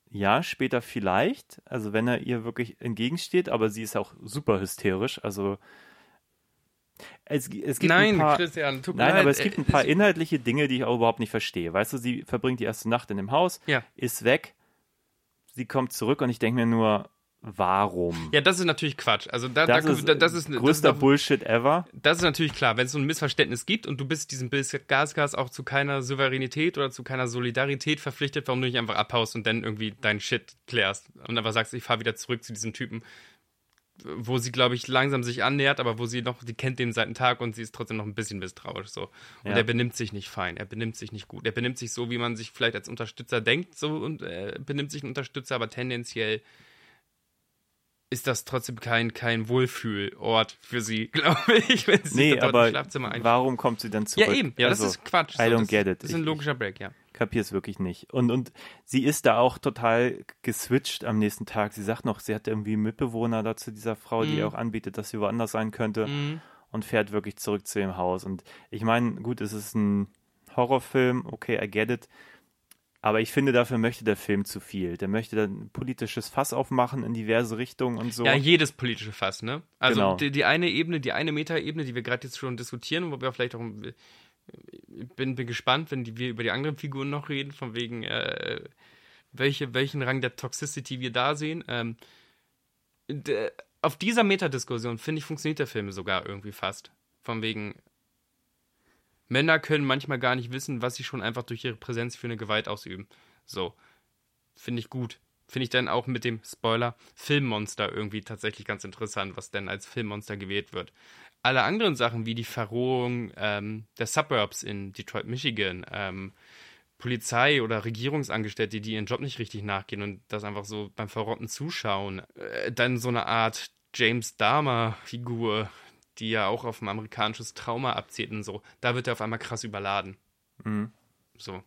S5: Ja, später vielleicht, also wenn er ihr wirklich entgegensteht, aber sie ist auch super hysterisch, also es, es gibt
S6: Nein,
S5: ein paar,
S6: Christian, tut mir
S5: Nein,
S6: leid.
S5: aber es gibt
S6: äh,
S5: ein paar inhaltliche Dinge, die ich auch überhaupt nicht verstehe. Weißt du, sie verbringt die erste Nacht in dem Haus,
S6: Ja.
S5: ist weg, sie kommt zurück und ich denke mir nur, warum?
S6: Ja, das ist natürlich Quatsch. Also da,
S5: das,
S6: da,
S5: ist
S6: da, das ist
S5: größter
S6: das
S5: Bullshit ever.
S6: Das ist natürlich klar, wenn es so ein Missverständnis gibt und du bist diesem Bill Gasgas auch zu keiner Souveränität oder zu keiner Solidarität verpflichtet, warum du nicht einfach abhaust und dann irgendwie deinen Shit klärst und einfach sagst, ich fahre wieder zurück zu diesem Typen, wo sie, glaube ich, langsam sich annähert, aber wo sie noch, die kennt den seit einem Tag und sie ist trotzdem noch ein bisschen misstrauisch so. Und
S5: Ja.
S6: er benimmt sich nicht fein, er benimmt sich nicht gut, er benimmt sich so, wie man sich vielleicht als Unterstützer denkt, so und äh, benimmt sich ein Unterstützer, aber tendenziell ist das trotzdem kein, kein Wohlfühlort für sie, glaube ich, wenn sie
S5: Nee,
S6: dort im
S5: aber
S6: Schlafzimmer einschläft.
S5: warum kommt sie dann zurück?
S6: Ja, eben. Ja,
S5: also,
S6: das ist Quatsch.
S5: I don't
S6: das,
S5: get it.
S6: Das ist ein logischer Break, ja.
S5: kapiere es wirklich nicht. Und, und sie ist da auch total geswitcht am nächsten Tag. Sie sagt noch, sie hat irgendwie einen Mitbewohner da zu dieser Frau, die
S6: Mhm.
S5: ihr auch anbietet, dass sie woanders sein könnte
S6: Mhm.
S5: und fährt wirklich zurück zu ihrem Haus. Und ich meine, gut, es ist ein Horrorfilm, okay, I get it. Aber ich finde, dafür möchte der Film zu viel. Der möchte dann ein politisches Fass aufmachen in diverse Richtungen und so.
S6: Ja, jedes politische Fass, ne? Also
S5: Genau.
S6: die, die eine Ebene, die eine Metaebene, die wir gerade jetzt schon diskutieren, wo wir vielleicht auch. Ich bin, bin gespannt, wenn die, wir über die anderen Figuren noch reden, von wegen, äh, welche, welchen Rang der Toxicity wir da sehen. Ähm, d- auf dieser Metadiskussion, finde ich, funktioniert der Film sogar irgendwie fast. Von wegen, Männer können manchmal gar nicht wissen, was sie schon einfach durch ihre Präsenz für eine Gewalt ausüben. So. Finde ich gut. Finde ich dann auch mit dem Spoiler Filmmonster irgendwie tatsächlich ganz interessant, was denn als Filmmonster gewählt wird. Alle anderen Sachen wie die Verrohung ähm, der Suburbs in Detroit, Michigan, ähm, Polizei oder Regierungsangestellte, die ihren Job nicht richtig nachgehen und das einfach so beim Verrotten zuschauen. Äh, dann so eine Art James Dahmer-Figur, die ja auch auf ein amerikanisches Trauma abzielt und so. Da wird er auf einmal krass überladen.
S5: Mhm.
S6: So.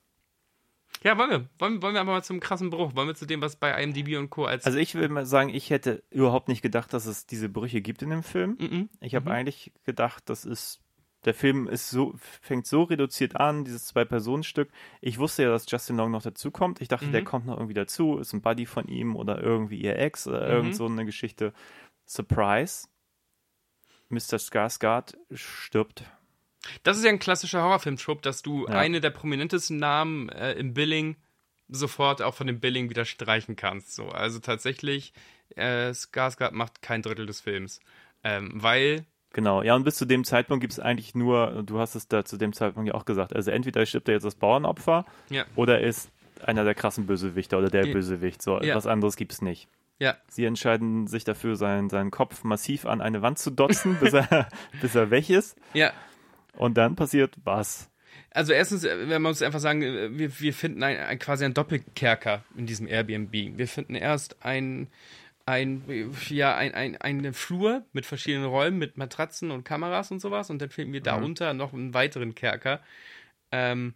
S6: Ja, wollen wir. Wollen, wollen wir aber mal zum krassen Bruch. Wollen wir zu dem, was bei IMDb und Co. als.
S5: Also ich will mal sagen, ich hätte überhaupt nicht gedacht, dass es diese Brüche gibt in dem Film.
S6: Mhm.
S5: Ich habe
S6: Mhm.
S5: eigentlich gedacht, das ist der Film ist so fängt so reduziert an, dieses zwei Personen Stück. Ich wusste ja, dass Justin Long noch dazu kommt. Ich dachte, der
S6: Mhm.
S5: kommt noch irgendwie dazu, ist ein Buddy von ihm oder irgendwie ihr Ex oder
S6: Mhm.
S5: irgend so eine Geschichte. Surprise. Mr. Skarsgård stirbt.
S6: Das ist ja ein klassischer Horrorfilm-Trope, dass du
S5: Ja.
S6: eine der prominentesten Namen äh, im Billing sofort auch von dem Billing wieder streichen kannst. So. Also tatsächlich, äh, Skarsgård macht kein Drittel des Films. Ähm, weil,
S5: Genau, ja, und bis zu dem Zeitpunkt gibt es eigentlich nur, du hast es da zu dem Zeitpunkt ja auch gesagt, also entweder stirbt er jetzt das Bauernopfer
S6: ja,
S5: oder er ist einer der krassen Bösewichter oder der. Bösewicht. So,
S6: Ja.
S5: was anderes gibt es nicht.
S6: Ja,
S5: Sie entscheiden sich dafür, seinen, seinen Kopf massiv an eine Wand zu dotzen, bis er, bis er weg ist.
S6: ja.
S5: Und dann passiert was?
S6: Also erstens, äh, wenn man muss einfach sagen, äh, wir, wir finden ein, ein, quasi einen Doppelkerker in diesem Airbnb. Wir finden erst ein, ein, ja, ein, ein, eine Flur mit verschiedenen Räumen, mit Matratzen und Kameras und sowas. Und dann finden wir darunter noch einen weiteren Kerker. Ähm,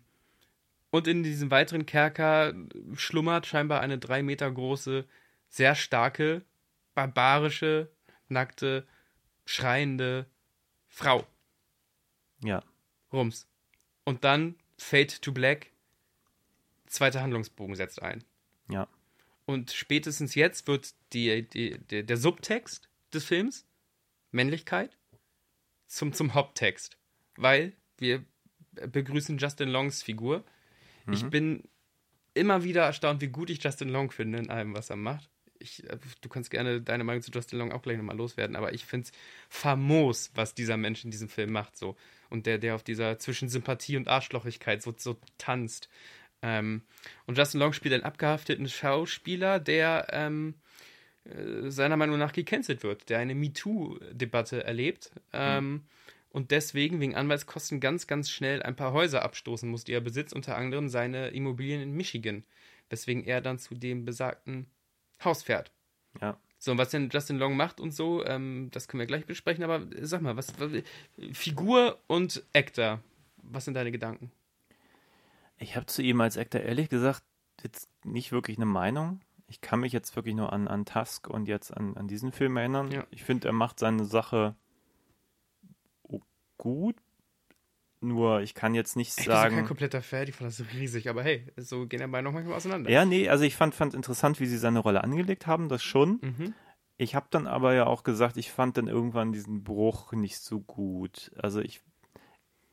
S6: und in diesem weiteren Kerker schlummert scheinbar eine drei Meter große, sehr starke, barbarische, nackte, schreiende Frau.
S5: Ja,
S6: Rums. Und dann Fade to Black, zweiter Handlungsbogen setzt ein.
S5: ja.
S6: Und spätestens jetzt wird die, die, der, der Subtext des Films, Männlichkeit, zum, zum Haupttext. Weil wir begrüßen Justin Longs Figur. Ich bin immer wieder erstaunt, wie gut ich Justin Long finde in allem, was er macht. Ich, äh, du kannst gerne deine Meinung zu Justin Long auch gleich nochmal loswerden, aber ich finde es famos, was dieser Mensch in diesem Film macht. So. Und der, der auf dieser zwischen Sympathie und Arschlochigkeit so, so tanzt. Ähm, und Justin Long spielt einen abgehafteten Schauspieler, der ähm, äh, seiner Meinung nach gecancelt wird, der eine MeToo-Debatte erlebt. Ähm, und deswegen wegen Anwaltskosten ganz, ganz schnell ein paar Häuser abstoßen muss, die er besitzt, unter anderem seine Immobilien in Michigan. Weswegen er dann zu dem besagten Haus fährt.
S5: Ja.
S6: So, und was denn Justin Long macht und so, ähm, das können wir gleich besprechen, aber äh, sag mal, was, was Figur und Actor, was sind deine Gedanken?
S5: Ich habe zu ihm als Actor ehrlich gesagt jetzt nicht wirklich eine Meinung. Ich kann mich jetzt wirklich nur an, an Tusk und jetzt an, an diesen Film erinnern.
S6: Ja.
S5: Ich finde, er macht seine Sache gut. Nur ich kann jetzt nicht
S6: Ich bin so kein
S5: sagen.
S6: kompletter Fan, ich fand das so riesig, aber hey, so gehen ja Meinungen manchmal auseinander.
S5: Ja, nee, also ich fand, fand interessant, wie sie seine Rolle angelegt haben, das schon.
S6: Mhm.
S5: Ich habe dann aber ja auch gesagt, ich fand dann irgendwann diesen Bruch nicht so gut. Also ich,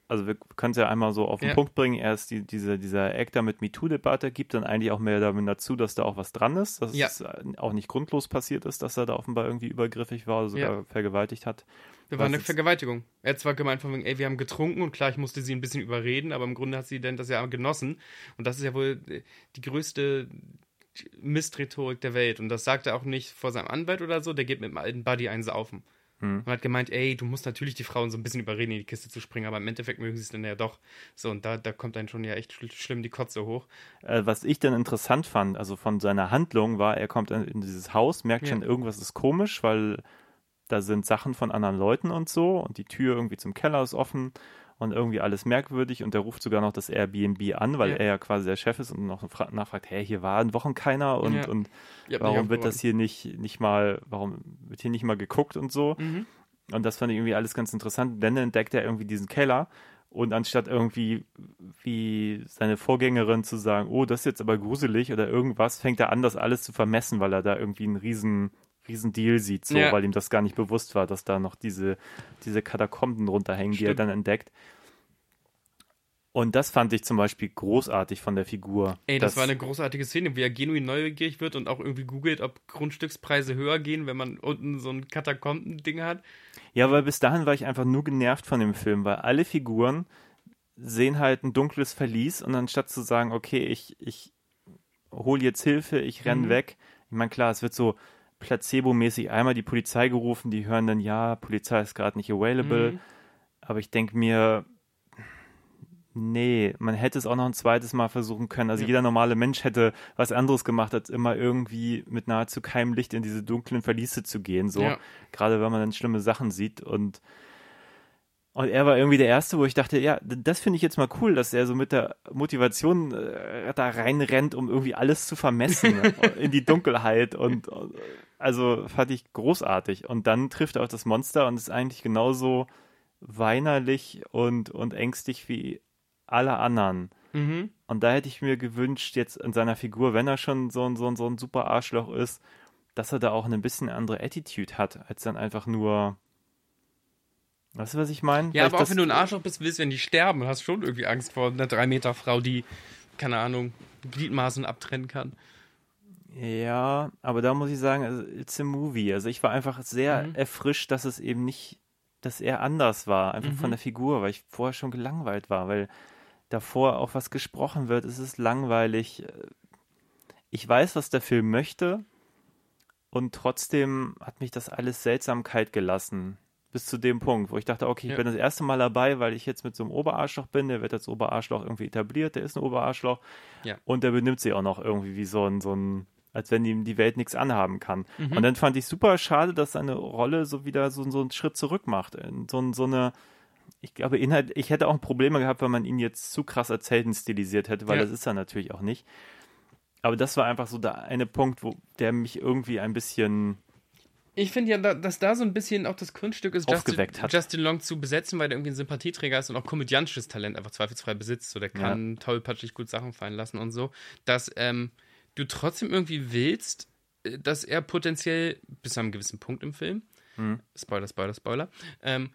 S5: also wir können es ja einmal so auf den
S6: Ja.
S5: Punkt bringen. Erst die, diese, dieser Actor mit MeToo-Debatte gibt dann eigentlich auch mehr damit dazu, dass da auch was dran ist, dass
S6: Ja.
S5: es auch nicht grundlos passiert ist, dass er da offenbar irgendwie übergriffig war oder sogar
S6: Ja.
S5: vergewaltigt hat.
S6: Das war eine Vergewaltigung. Er hat zwar gemeint von wegen, ey, wir haben getrunken und klar, ich musste sie ein bisschen überreden, aber im Grunde hat sie denn das ja genossen. Und das ist ja wohl äh, die größte Mistrhetorik der Welt. Und das sagt er auch nicht vor seinem Anwalt oder so, der geht mit dem alten Buddy einen saufen.
S5: Hm.
S6: Und hat gemeint, ey, du musst natürlich die Frauen so ein bisschen überreden, in die Kiste zu springen, aber im Endeffekt mögen sie es dann ja doch. So, und da, da kommt dann schon ja echt schl schlimm die Kotze hoch.
S5: Äh, was ich dann interessant fand, also von seiner Handlung, war, er kommt in, in dieses Haus, merkt
S6: Ja.
S5: schon, irgendwas ist komisch, weil da sind Sachen von anderen Leuten und so und die Tür irgendwie zum Keller ist offen und irgendwie alles merkwürdig und der ruft sogar noch das Airbnb an, weil
S6: Ja.
S5: er ja quasi der Chef ist und noch fra- nachfragt, hey, hier war in Wochen keiner und,
S6: Ja.
S5: und warum wird das hier nicht, nicht mal, warum wird hier nicht mal geguckt und so.
S6: Mhm.
S5: Und das fand ich irgendwie alles ganz interessant. Dann entdeckt er irgendwie diesen Keller und anstatt irgendwie wie seine Vorgängerin zu sagen, oh, das ist jetzt aber gruselig oder irgendwas, fängt er an, das alles zu vermessen, weil er da irgendwie einen riesen, riesen Deal sieht, so,
S6: Ja.
S5: weil ihm das gar nicht bewusst war, dass da noch diese, diese Katakomben runterhängen, die er
S6: Stimmt.
S5: dann entdeckt. Und das fand ich zum Beispiel großartig von der Figur.
S6: Ey, das war eine großartige Szene, wie er genuin neugierig wird und auch irgendwie googelt, ob Grundstückspreise höher gehen, wenn man unten so ein Katakomben-Ding hat.
S5: Ja, weil bis dahin war ich einfach nur genervt von dem Film, weil alle Figuren sehen halt ein dunkles Verlies und anstatt zu sagen, okay, ich, ich hole jetzt Hilfe, ich renn
S6: Mhm.
S5: weg. Ich meine, klar, es wird so placebo-mäßig einmal die Polizei gerufen, die hören dann, ja, Polizei ist gerade nicht available.
S6: Mhm.
S5: Aber ich denke mir, nee, man hätte es auch noch ein zweites Mal versuchen können. Also
S6: Ja.
S5: jeder normale Mensch hätte was anderes gemacht, als immer irgendwie mit nahezu keinem Licht in diese dunklen Verliese zu gehen. So,
S6: Ja.
S5: gerade wenn man dann schlimme Sachen sieht und und er war irgendwie der Erste, wo ich dachte, ja, das finde ich jetzt mal cool, dass er so mit der Motivation äh, da reinrennt, um irgendwie alles zu vermessen in die Dunkelheit. Und also fand ich großartig. Und dann trifft er auf das Monster und ist eigentlich genauso weinerlich und, und ängstlich wie alle anderen.
S6: Mhm.
S5: Und da hätte ich mir gewünscht, jetzt in seiner Figur, wenn er schon so ein, so ein, so ein super Arschloch ist, dass er da auch eine bisschen andere Attitude hat, als dann einfach nur. Weißt du, was ich meine?
S6: Ja, aber auch wenn du ein Arschloch bist, willst du, wenn die sterben, hast schon irgendwie Angst vor einer 3-Meter-Frau, die, keine Ahnung, Gliedmaßen abtrennen kann.
S5: Ja, aber da muss ich sagen, also, it's a movie. Also ich war einfach sehr
S6: Mhm.
S5: erfrischt, dass es eben nicht, dass er anders war, einfach
S6: Mhm.
S5: von der Figur, weil ich vorher schon gelangweilt war, weil davor auch was gesprochen wird, es ist langweilig. Ich weiß, was der Film möchte und trotzdem hat mich das alles Seltsamkeit gelassen. Bis zu dem Punkt, wo ich dachte, okay, ich
S6: Ja.
S5: bin das erste Mal dabei, weil ich jetzt mit so einem Oberarschloch bin, der wird als Oberarschloch irgendwie etabliert, der ist ein Oberarschloch
S6: Ja.
S5: und der benimmt sich auch noch irgendwie wie so ein, so ein als wenn ihm die Welt nichts anhaben kann.
S6: Mhm.
S5: Und dann fand ich super schade, dass seine Rolle so wieder so, so einen Schritt zurück macht. So, so eine, ich glaube, Inhalt, ich hätte auch Probleme gehabt, wenn man ihn jetzt zu krass als Helden stilisiert hätte, weil
S6: Ja.
S5: das ist er natürlich auch nicht. Aber das war einfach so der eine Punkt, wo der mich irgendwie ein bisschen
S6: Ich finde ja, da- dass da so ein bisschen auch das Kunststück ist, Justin. Justin Long zu besetzen, weil der irgendwie ein Sympathieträger ist und auch komödiantisches Talent einfach zweifelsfrei besitzt. So, der kann tollpatschig gut Sachen fallen lassen und so. Dass ähm, du trotzdem irgendwie willst, äh, dass er potenziell bis zu einem gewissen Punkt im Film,
S5: Mhm.
S6: Spoiler, Spoiler, Spoiler, ähm,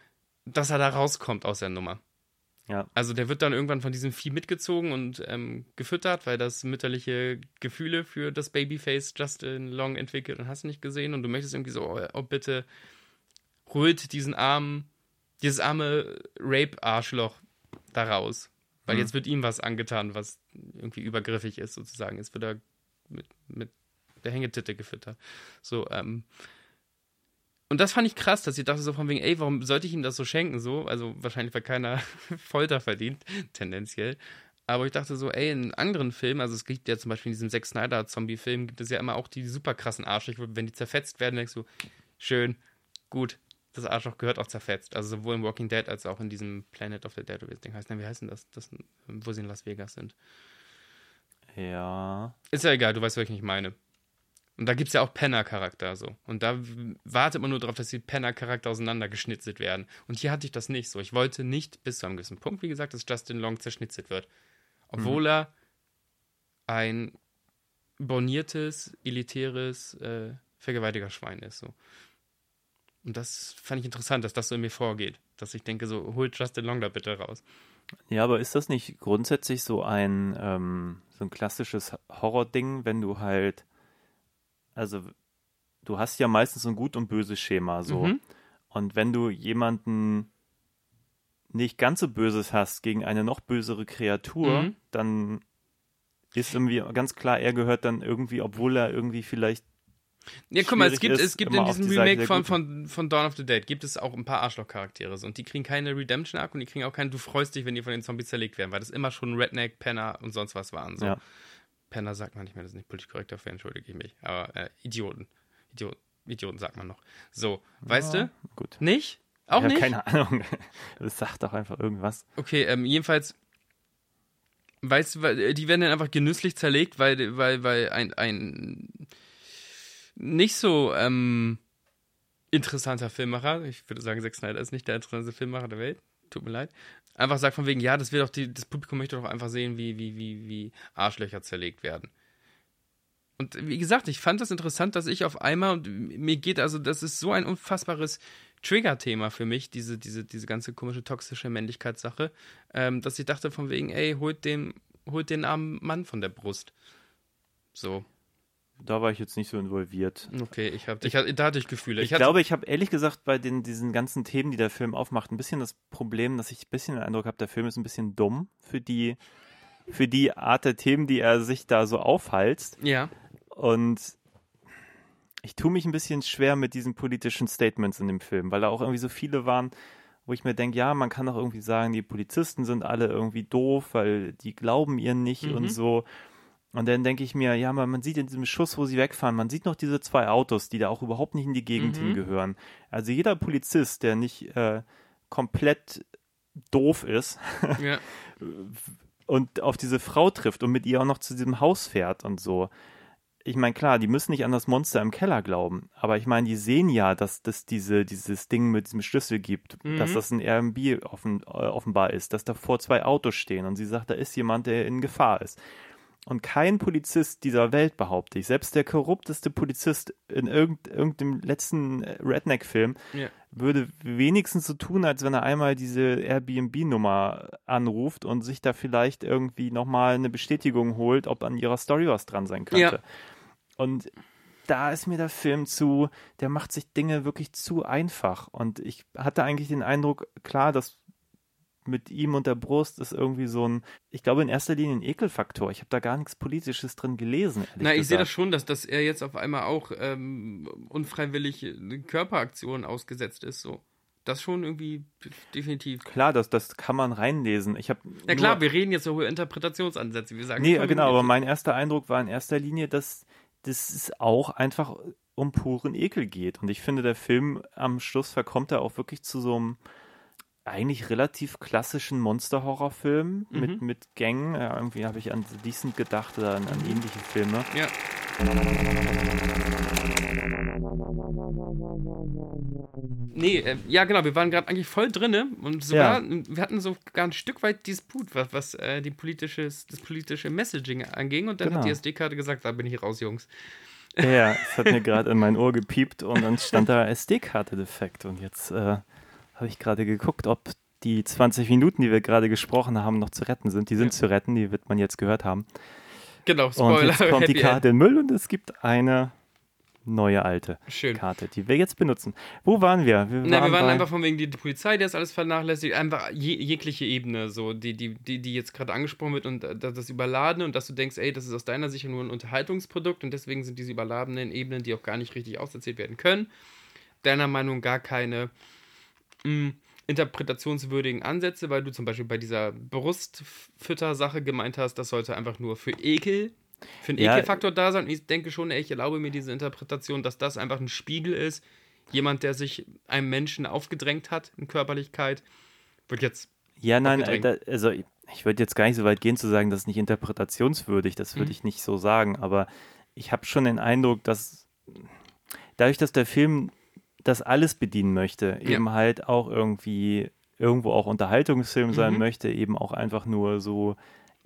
S6: dass er da rauskommt aus der Nummer.
S5: Ja.
S6: Also der wird dann irgendwann von diesem Vieh mitgezogen und ähm, gefüttert, weil das mütterliche Gefühle für das Babyface Justin Long entwickelt und hast du nicht gesehen und du möchtest irgendwie so, oh, oh bitte holt diesen armen, dieses arme Rape-Arschloch da raus. Weil
S5: Mhm.
S6: jetzt wird ihm was angetan, was irgendwie übergriffig ist, sozusagen. Jetzt wird er mit, mit der Hängetitte gefüttert. So, ähm. Und das fand ich krass, dass ich dachte so von wegen, ey, warum sollte ich ihm das so schenken? So, also wahrscheinlich, weil keiner Folter verdient, tendenziell. Aber ich dachte so, ey, in anderen Filmen, also es gibt ja zum Beispiel in diesem Zack Snyder Zombie-Film, gibt es ja immer auch die super krassen Arschlöcher, wenn die zerfetzt werden, denkst du, schön, gut, das Arschloch gehört auch zerfetzt. Also sowohl in Walking Dead als auch in diesem Planet of the Dead, oder wie das Ding heißt. Na, wie heißt denn das, das, wo sie in Las Vegas sind?
S5: Ja.
S6: Ist ja egal, du weißt, was ich nicht meine. Und da gibt es ja auch Penner-Charakter so. Und da wartet man nur darauf, dass die Penner-Charakter auseinandergeschnitzelt werden. Und hier hatte ich das nicht so. Ich wollte nicht bis zu einem gewissen Punkt, wie gesagt, dass Justin Long zerschnitzelt wird. Obwohl er ein borniertes, elitäres äh, Vergewaltigerschwein ist. So. Und das fand ich interessant, dass das so in mir vorgeht. Dass ich denke, so, holt Justin Long da bitte raus.
S5: Ja, aber ist das nicht grundsätzlich so ein, ähm, so ein klassisches Horror-Ding, wenn du halt, also du hast ja meistens so ein gut und böses Schema so.
S6: Mhm.
S5: Und wenn du jemanden nicht ganz so Böses hast gegen eine noch bösere Kreatur,
S6: Mhm.
S5: dann ist irgendwie ganz klar, er gehört dann irgendwie, obwohl er irgendwie vielleicht
S6: Ja, guck mal, es gibt,
S5: ist,
S6: es gibt in diesem
S5: die
S6: Remake von, von, von Dawn of the Dead gibt es auch ein paar Arschloch-Charaktere so. und die kriegen keine Redemption-Arc und die kriegen auch keinen, du freust dich, wenn die von den Zombies zerlegt werden, weil das immer schon Redneck, Penner und sonst was waren. So.
S5: Ja.
S6: Penner sagt man nicht mehr, das ist nicht politisch korrekt, dafür entschuldige ich mich. Aber äh, Idioten. Idioten. Idioten sagt man noch. So, weißt
S5: Ja,
S6: du?
S5: Gut.
S6: Nicht? Auch
S5: ich habe
S6: nicht?
S5: keine Ahnung. Das sagt doch einfach irgendwas.
S6: Okay, ähm, jedenfalls, weißt du, weil, äh, die werden dann einfach genüsslich zerlegt, weil, weil, weil ein, ein nicht so ähm, interessanter Filmmacher, ich würde sagen, Zack Snyder ist nicht der interessanteste Filmmacher der Welt, tut mir leid, einfach sagt von wegen, ja, das wird doch die, das Publikum möchte doch einfach sehen, wie, wie, wie, wie Arschlöcher zerlegt werden. Und wie gesagt, ich fand das interessant, dass ich auf einmal, und mir geht also, das ist so ein unfassbares Trigger-Thema für mich, diese, diese, diese ganze komische toxische Männlichkeitssache, ähm, dass ich dachte von wegen, ey, holt den, holt den armen Mann von der Brust. So,
S5: Da war ich jetzt nicht so involviert.
S6: okay, ich hab, ich, da hatte ich Gefühle.
S5: Ich,
S6: hatte-
S5: glaube, ich habe ehrlich gesagt bei den, diesen ganzen Themen, die der Film aufmacht, ein bisschen das Problem, dass ich ein bisschen den Eindruck habe, der Film ist ein bisschen dumm für die, für die Art der Themen, die er sich da so aufhalst.
S6: ja,
S5: Und ich tue mich ein bisschen schwer mit diesen politischen Statements in dem Film, weil da auch irgendwie so viele waren, wo ich mir denke, ja, man kann doch irgendwie sagen, die Polizisten sind alle irgendwie doof, weil die glauben ihr nicht
S6: Mhm.
S5: und so. Und dann denke ich mir, ja, man, man sieht in diesem Schuss, wo sie wegfahren, man sieht noch diese zwei Autos, die da auch überhaupt nicht in die Gegend
S6: Mhm.
S5: hingehören. Also jeder Polizist, der nicht äh, komplett doof ist
S6: ja.
S5: und auf diese Frau trifft und mit ihr auch noch zu diesem Haus fährt und so. Ich meine, klar, die müssen nicht an das Monster im Keller glauben, aber ich meine, die sehen ja, dass das diese, dieses Ding mit diesem Schlüssel gibt,
S6: Mhm.
S5: dass das ein Airbnb offen, äh, offenbar ist, dass davor zwei Autos stehen und sie sagt, da ist jemand, der in Gefahr ist. Und kein Polizist dieser Welt, behaupte ich, selbst der korrupteste Polizist in irgend, irgendeinem letzten äh, Redneck-Film,
S6: Ja.
S5: würde wenigstens so tun, als wenn er einmal diese Airbnb-Nummer anruft und sich da vielleicht irgendwie nochmal eine Bestätigung holt, ob an ihrer Story was dran sein könnte.
S6: Ja.
S5: Und da ist mir der Film zu, der macht sich Dinge wirklich zu einfach. Und ich hatte eigentlich den Eindruck, klar, dass mit ihm und der Brust ist irgendwie so ein, ich glaube in erster Linie ein Ekelfaktor. Ich habe da gar nichts Politisches drin gelesen.
S6: Na, ich sehe das schon, dass, dass er jetzt auf einmal auch ähm, unfreiwillig Körperaktionen ausgesetzt ist. So. Das schon irgendwie definitiv.
S5: Klar, das, das kann man reinlesen. Ich habe
S6: Na klar, wir reden jetzt so über Interpretationsansätze, wir sagen.
S5: Nee, genau, aber mein erster Eindruck war in erster Linie, dass, dass es auch einfach um puren Ekel geht. Und ich finde, der Film am Schluss verkommt er auch wirklich zu so einem eigentlich relativ klassischen Monster-Horror-Film
S6: Mhm.
S5: mit, mit Gängen. Ja, irgendwie habe ich an Decent gedacht oder an, an ähnliche Filme.
S6: Ja. Nee, äh, ja genau, wir waren gerade eigentlich voll drinne und sogar, wir hatten sogar ein Stück weit Disput, was, was äh, die politische, das politische Messaging anging und dann hat
S5: Genau.
S6: die SD-Karte gesagt, da bin ich raus, Jungs.
S5: Ja, es hat mir gerade in mein Ohr gepiept und dann stand da SD-Karte defekt und jetzt äh, habe ich gerade geguckt, ob die 20 Minuten, die wir gerade gesprochen haben, noch zu retten sind. Die sind
S6: Ja.
S5: zu retten, die wird man jetzt gehört haben.
S6: Genau,
S5: Und
S6: Spoiler.
S5: jetzt kommt die Karte in Müll und es gibt eine neue alte.
S6: Schön.
S5: Karte, die wir jetzt benutzen. Wo waren wir? Wir
S6: Na, wir waren einfach von wegen die, die Polizei, die das alles vernachlässigt, einfach je, jegliche Ebene, so, die, die, die, die jetzt gerade angesprochen wird und äh, das, das Überladene und dass du denkst, ey, das ist aus deiner Sicht nur ein Unterhaltungsprodukt und deswegen sind diese überladenen Ebenen, die auch gar nicht richtig auserzählt werden können, deiner Meinung gar keine mh, interpretationswürdigen Ansätze, weil du zum Beispiel bei dieser Brustfütter-Sache gemeint hast, das sollte einfach nur für Ekel, für einen
S5: Ja.
S6: Ekelfaktor da sein. Und ich denke schon, ey, ich erlaube mir diese Interpretation, dass das einfach ein Spiegel ist. Jemand, der sich einem Menschen aufgedrängt hat in Körperlichkeit, wird jetzt.
S5: Ja, nein, äh, also ich, ich würde jetzt gar nicht so weit gehen zu sagen, das ist nicht interpretationswürdig, das würde
S6: Mhm.
S5: ich nicht so sagen, aber ich habe schon den Eindruck, dass dadurch, dass der Film das alles bedienen möchte,
S6: Ja.
S5: eben halt auch irgendwie irgendwo auch Unterhaltungsfilm sein
S6: Mhm.
S5: möchte, eben auch einfach nur so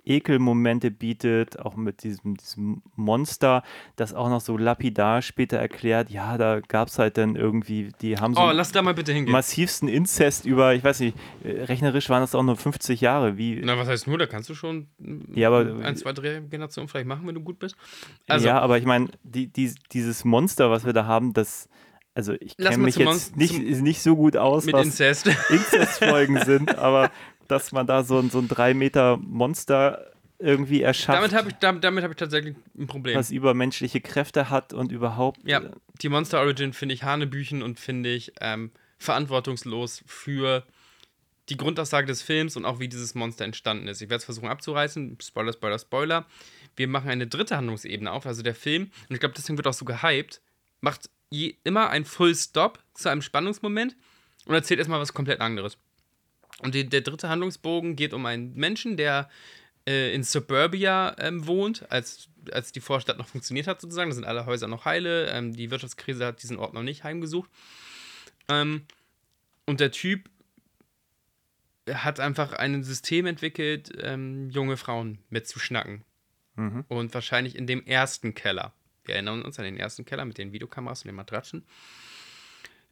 S5: Ekelmomente bietet, auch mit diesem, diesem Monster, das auch noch so lapidar später erklärt, ja, da gab es halt dann irgendwie, die haben so
S6: Oh, lass da mal bitte hingehen.
S5: massivsten Inzest über, ich weiß nicht, äh, rechnerisch waren das auch nur 50 Jahre. Wie,
S6: Na, was heißt nur, da kannst du schon
S5: Ja, aber-
S6: ein, zwei, drei Generationen vielleicht machen, wenn du gut bist. Also,
S5: ja, aber ich meine, die, die, dieses Monster, was wir da haben, das, also ich kenne mich jetzt nicht, nicht so gut aus,
S6: mit
S5: was
S6: Inzest.
S5: Inzestfolgen sind, aber dass man da so, ein- so ein 3 Meter Monster irgendwie erschafft,
S6: damit habe ich, damit, damit hab ich tatsächlich ein Problem.
S5: was übermenschliche Kräfte hat und überhaupt.
S6: Ja,
S5: äh,
S6: die Monster Origin finde ich Hanebüchen und finde ich ähm, verantwortungslos für die Grundaussage des Films und auch wie dieses Monster entstanden ist. Ich werde es versuchen abzureißen. Spoiler, Spoiler, Spoiler. Wir machen eine dritte Handlungsebene auf. Also der Film, und ich glaube, deswegen wird auch so gehypt, macht je, immer ein Full Stop zu einem Spannungsmoment und erzählt erstmal was komplett anderes. Und die, der dritte Handlungsbogen geht um einen Menschen, der äh, in Suburbia ähm, wohnt, als, als die Vorstadt noch funktioniert hat, sozusagen. Da sind alle Häuser noch heile. Ähm, die Wirtschaftskrise hat diesen Ort noch nicht heimgesucht. Ähm, und der Typ hat einfach ein System entwickelt, ähm, junge Frauen mitzuschnacken.
S5: Mhm.
S6: Und wahrscheinlich in dem ersten Keller. Wir erinnern uns an den ersten Keller mit den Videokameras und den Matratzen.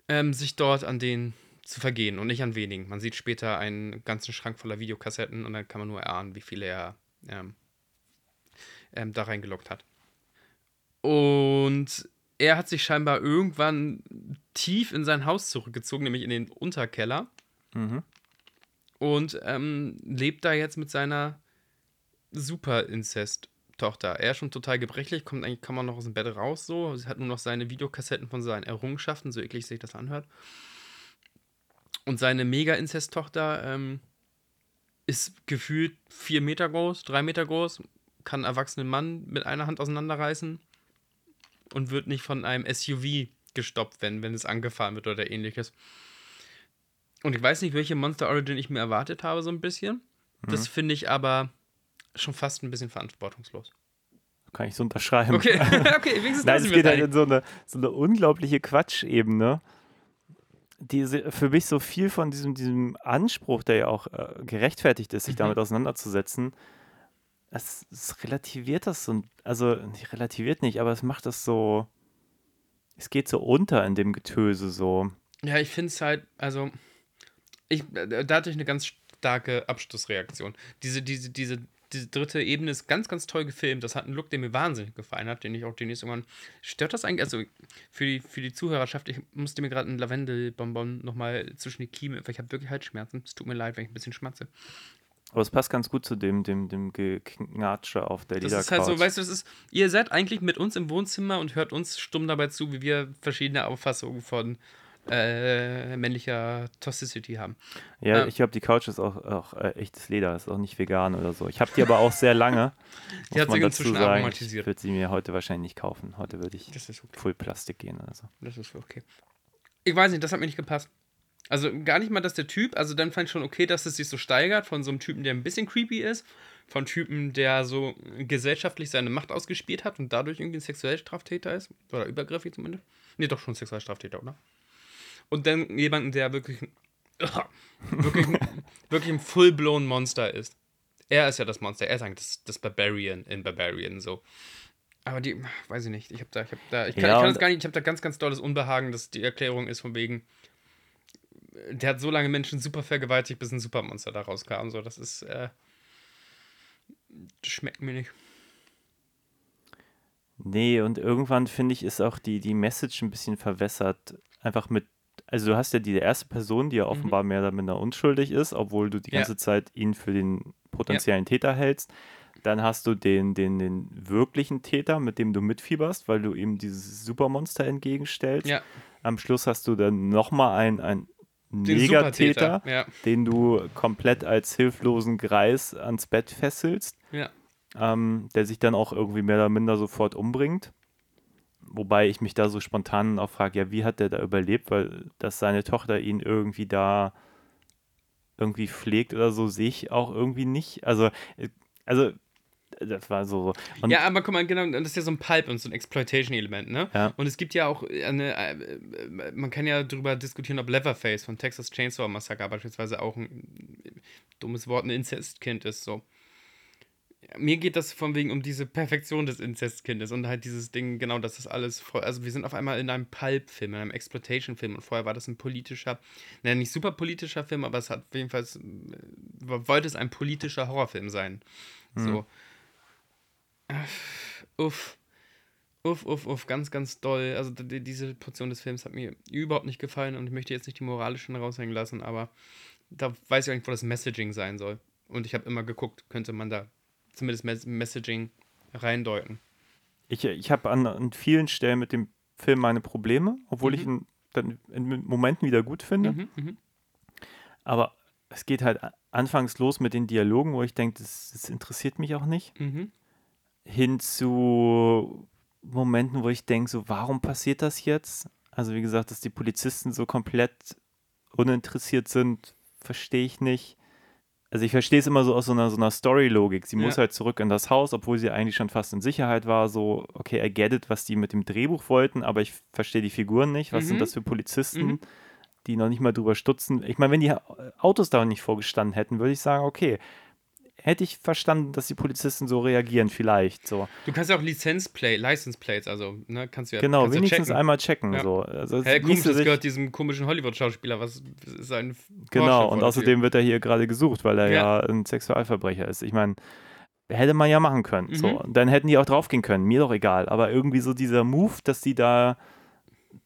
S6: Ähm, sich dort an den zu vergehen und nicht an wenigen. Man sieht später einen ganzen Schrank voller Videokassetten und dann kann man nur erahnen, wie viele er ähm, ähm, da reingelockt hat. Und er hat sich scheinbar irgendwann tief in sein Haus zurückgezogen, nämlich in den Unterkeller.
S5: Mhm.
S6: Und ähm, lebt da jetzt mit seiner Super-Inzest-Tochter. Er ist schon total gebrechlich, kommt eigentlich kaum noch aus dem Bett raus, so. Sie hat nur noch seine Videokassetten von seinen Errungenschaften, so eklig sich das anhört. Und seine Mega-Inzest-Tochter ähm, ist gefühlt vier Meter groß, drei Meter groß, kann einen erwachsenen Mann mit einer Hand auseinanderreißen und wird nicht von einem SUV gestoppt, wenn, wenn es angefahren wird oder ähnliches. Und ich weiß nicht, welche Monster Origin ich mir erwartet habe, so ein bisschen. Das finde ich aber schon fast ein bisschen verantwortungslos.
S5: Kann ich so unterschreiben.
S6: Okay, okay, wenigstens
S5: Nein,
S6: das
S5: es geht halt in so eine, so eine unglaubliche Quatschebene. Die für mich so viel von diesem, diesem Anspruch, der ja auch äh, gerechtfertigt ist, sich
S6: Mhm.
S5: damit auseinanderzusetzen, es, es relativiert das so, also nicht relativiert nicht, aber es macht das so, es geht so unter in dem Getöse so.
S6: Ja, ich finde es halt, also, ich, äh, da hatte ich eine ganz starke Abschlussreaktion. Diese, diese, diese, diese dritte Ebene ist ganz, ganz toll gefilmt. Das hat einen Look, der mir wahnsinnig gefallen hat, den ich auch demnächst irgendwann. Stört das eigentlich? Also, für die, für die Zuhörerschaft, ich musste mir gerade einen Lavendelbonbon nochmal zwischen die Kiemen, weil ich habe wirklich Halsschmerzen. Es tut mir leid, wenn ich ein bisschen schmatze.
S5: Aber es passt ganz gut zu dem, dem, dem Geknatsche auf der
S6: Das
S5: Ledercouch.
S6: ist halt so, weißt du, das ist, ihr seid eigentlich mit uns im Wohnzimmer und hört uns stumm dabei zu, wie wir verschiedene Auffassungen von äh, männlicher Toxicity haben.
S5: Ja,
S6: Ja.
S5: ich glaube, die Couch ist auch, auch äh, echtes Leder, ist auch nicht vegan oder so. Ich habe die aber auch sehr lange.
S6: Die hat sich inzwischen
S5: sagen.
S6: aromatisiert.
S5: Ich würde sie mir heute wahrscheinlich nicht kaufen. Heute würde ich
S6: Das okay.
S5: Full Plastik gehen oder so.
S6: Das ist okay. Ich weiß nicht, das hat mir nicht gepasst. Also gar nicht mal, dass der Typ, also dann fand ich schon okay, dass es sich so steigert von so einem Typen, der ein bisschen creepy ist, von Typen, der so gesellschaftlich seine Macht ausgespielt hat und dadurch irgendwie ein Sexualstraftäter ist. Oder übergriffig zumindest. Nee, doch schon Sexualstraftäter, oder? Und dann jemanden, der wirklich, wirklich, wirklich ein full-blown Monster ist. Er ist ja das Monster, er ist eigentlich das, das Barbarian in Barbarian so. Aber die, weiß ich nicht, ich habe da, ich habe da, ich kann,
S5: Ja,
S6: ich kann das gar nicht, ich habe da ganz, ganz dolles Unbehagen, dass die Erklärung ist von wegen, der hat so lange Menschen super vergewaltigt, bis ein Supermonster da rauskam. So, das ist, äh, das schmeckt mir nicht.
S5: Nee, und irgendwann finde ich, ist auch die, die Message ein bisschen verwässert. Einfach mit, also du hast ja die erste Person, die ja offenbar mehr oder minder unschuldig ist, obwohl du die
S6: Mhm. Ja.
S5: ganze Zeit ihn für den potenziellen Täter hältst. Dann hast du den, den, den wirklichen Täter, mit dem du mitfieberst, weil du ihm dieses Supermonster entgegenstellst.
S6: Ja,
S5: Am Schluss hast du dann nochmal einen, einen
S6: den
S5: Negatäter.
S6: Ja,
S5: den du komplett als hilflosen Greis ans Bett fesselst
S6: ja.
S5: ähm, der sich dann auch irgendwie mehr oder minder sofort umbringt. Wobei ich mich da so spontan auch frage, ja, wie hat der da überlebt, weil dass seine Tochter ihn irgendwie da irgendwie pflegt oder so, sehe ich auch irgendwie nicht. Also, äh, also das war so. Und
S6: ja, aber guck mal, genau, das ist ja so ein Pulp und so ein Exploitation-Element, ne?
S5: Ja.
S6: Und es gibt ja auch eine, äh, man kann ja darüber diskutieren, ob Leatherface von Texas Chainsaw Massacre beispielsweise auch ein äh, dummes Wort, ein Inzestkind ist, so. Mir geht das von wegen um diese Perfektion des Inzestkindes und halt dieses Ding, genau, dass das alles voll, also wir sind auf einmal in einem Pulp-Film, in einem Exploitation-Film und vorher war das ein politischer, naja, nicht super politischer Film, aber es hat jedenfalls, äh, wollte es ein politischer Horrorfilm sein. So. Uff. Uff, uff, uff, ganz, ganz doll. Also die, diese Portion des Films hat mir überhaupt nicht gefallen und ich möchte jetzt nicht die moralischen raushängen lassen, aber da weiß ich auch nicht, wo das Messaging sein soll. Und ich habe immer geguckt, könnte man da zumindest Mes Messaging reindeuten.
S5: ich, ich habe an, an vielen Stellen mit dem Film meine Probleme, obwohl ich
S6: Mhm.
S5: ihn dann in Momenten wieder gut finde.
S6: Mhm, mhm.
S5: Aber es geht halt anfangs los mit den Dialogen, wo ich denke, das, das interessiert mich auch nicht.
S6: Mhm.
S5: hin zu Momenten, wo ich denke, so, warum passiert das jetzt? Also wie gesagt, dass die Polizisten so komplett uninteressiert sind, verstehe ich nicht. Also ich verstehe es immer so aus so einer, so einer Story-Logik. Sie muss
S6: Ja.
S5: halt zurück in das Haus, obwohl sie eigentlich schon fast in Sicherheit war. So, okay, I get it, was die mit dem Drehbuch wollten, aber ich verstehe die Figuren nicht. Was
S6: Mhm.
S5: sind das für Polizisten,
S6: Mhm.
S5: die noch nicht mal drüber stutzen? Ich meine, wenn die Autos da nicht vorgestanden hätten, würde ich sagen, okay, hätte ich verstanden, dass die Polizisten so reagieren, vielleicht. So.
S6: Du kannst ja auch Lizenzplay, License Plates, also, ne, kannst du ja
S5: Genau,
S6: kannst
S5: wenigstens
S6: checken.
S5: einmal checken.
S6: Ja.
S5: So. Also
S6: Hä, komisch, das
S5: sich-
S6: gehört diesem komischen Hollywood-Schauspieler, was ist sein
S5: Genau, und außerdem wird er hier gerade gesucht, weil er ja.
S6: Ja.
S5: ein Sexualverbrecher ist. Ich meine, hätte man ja machen können. So.
S6: Mhm.
S5: Und dann hätten die auch draufgehen können, mir doch egal. Aber irgendwie so dieser Move, dass die da,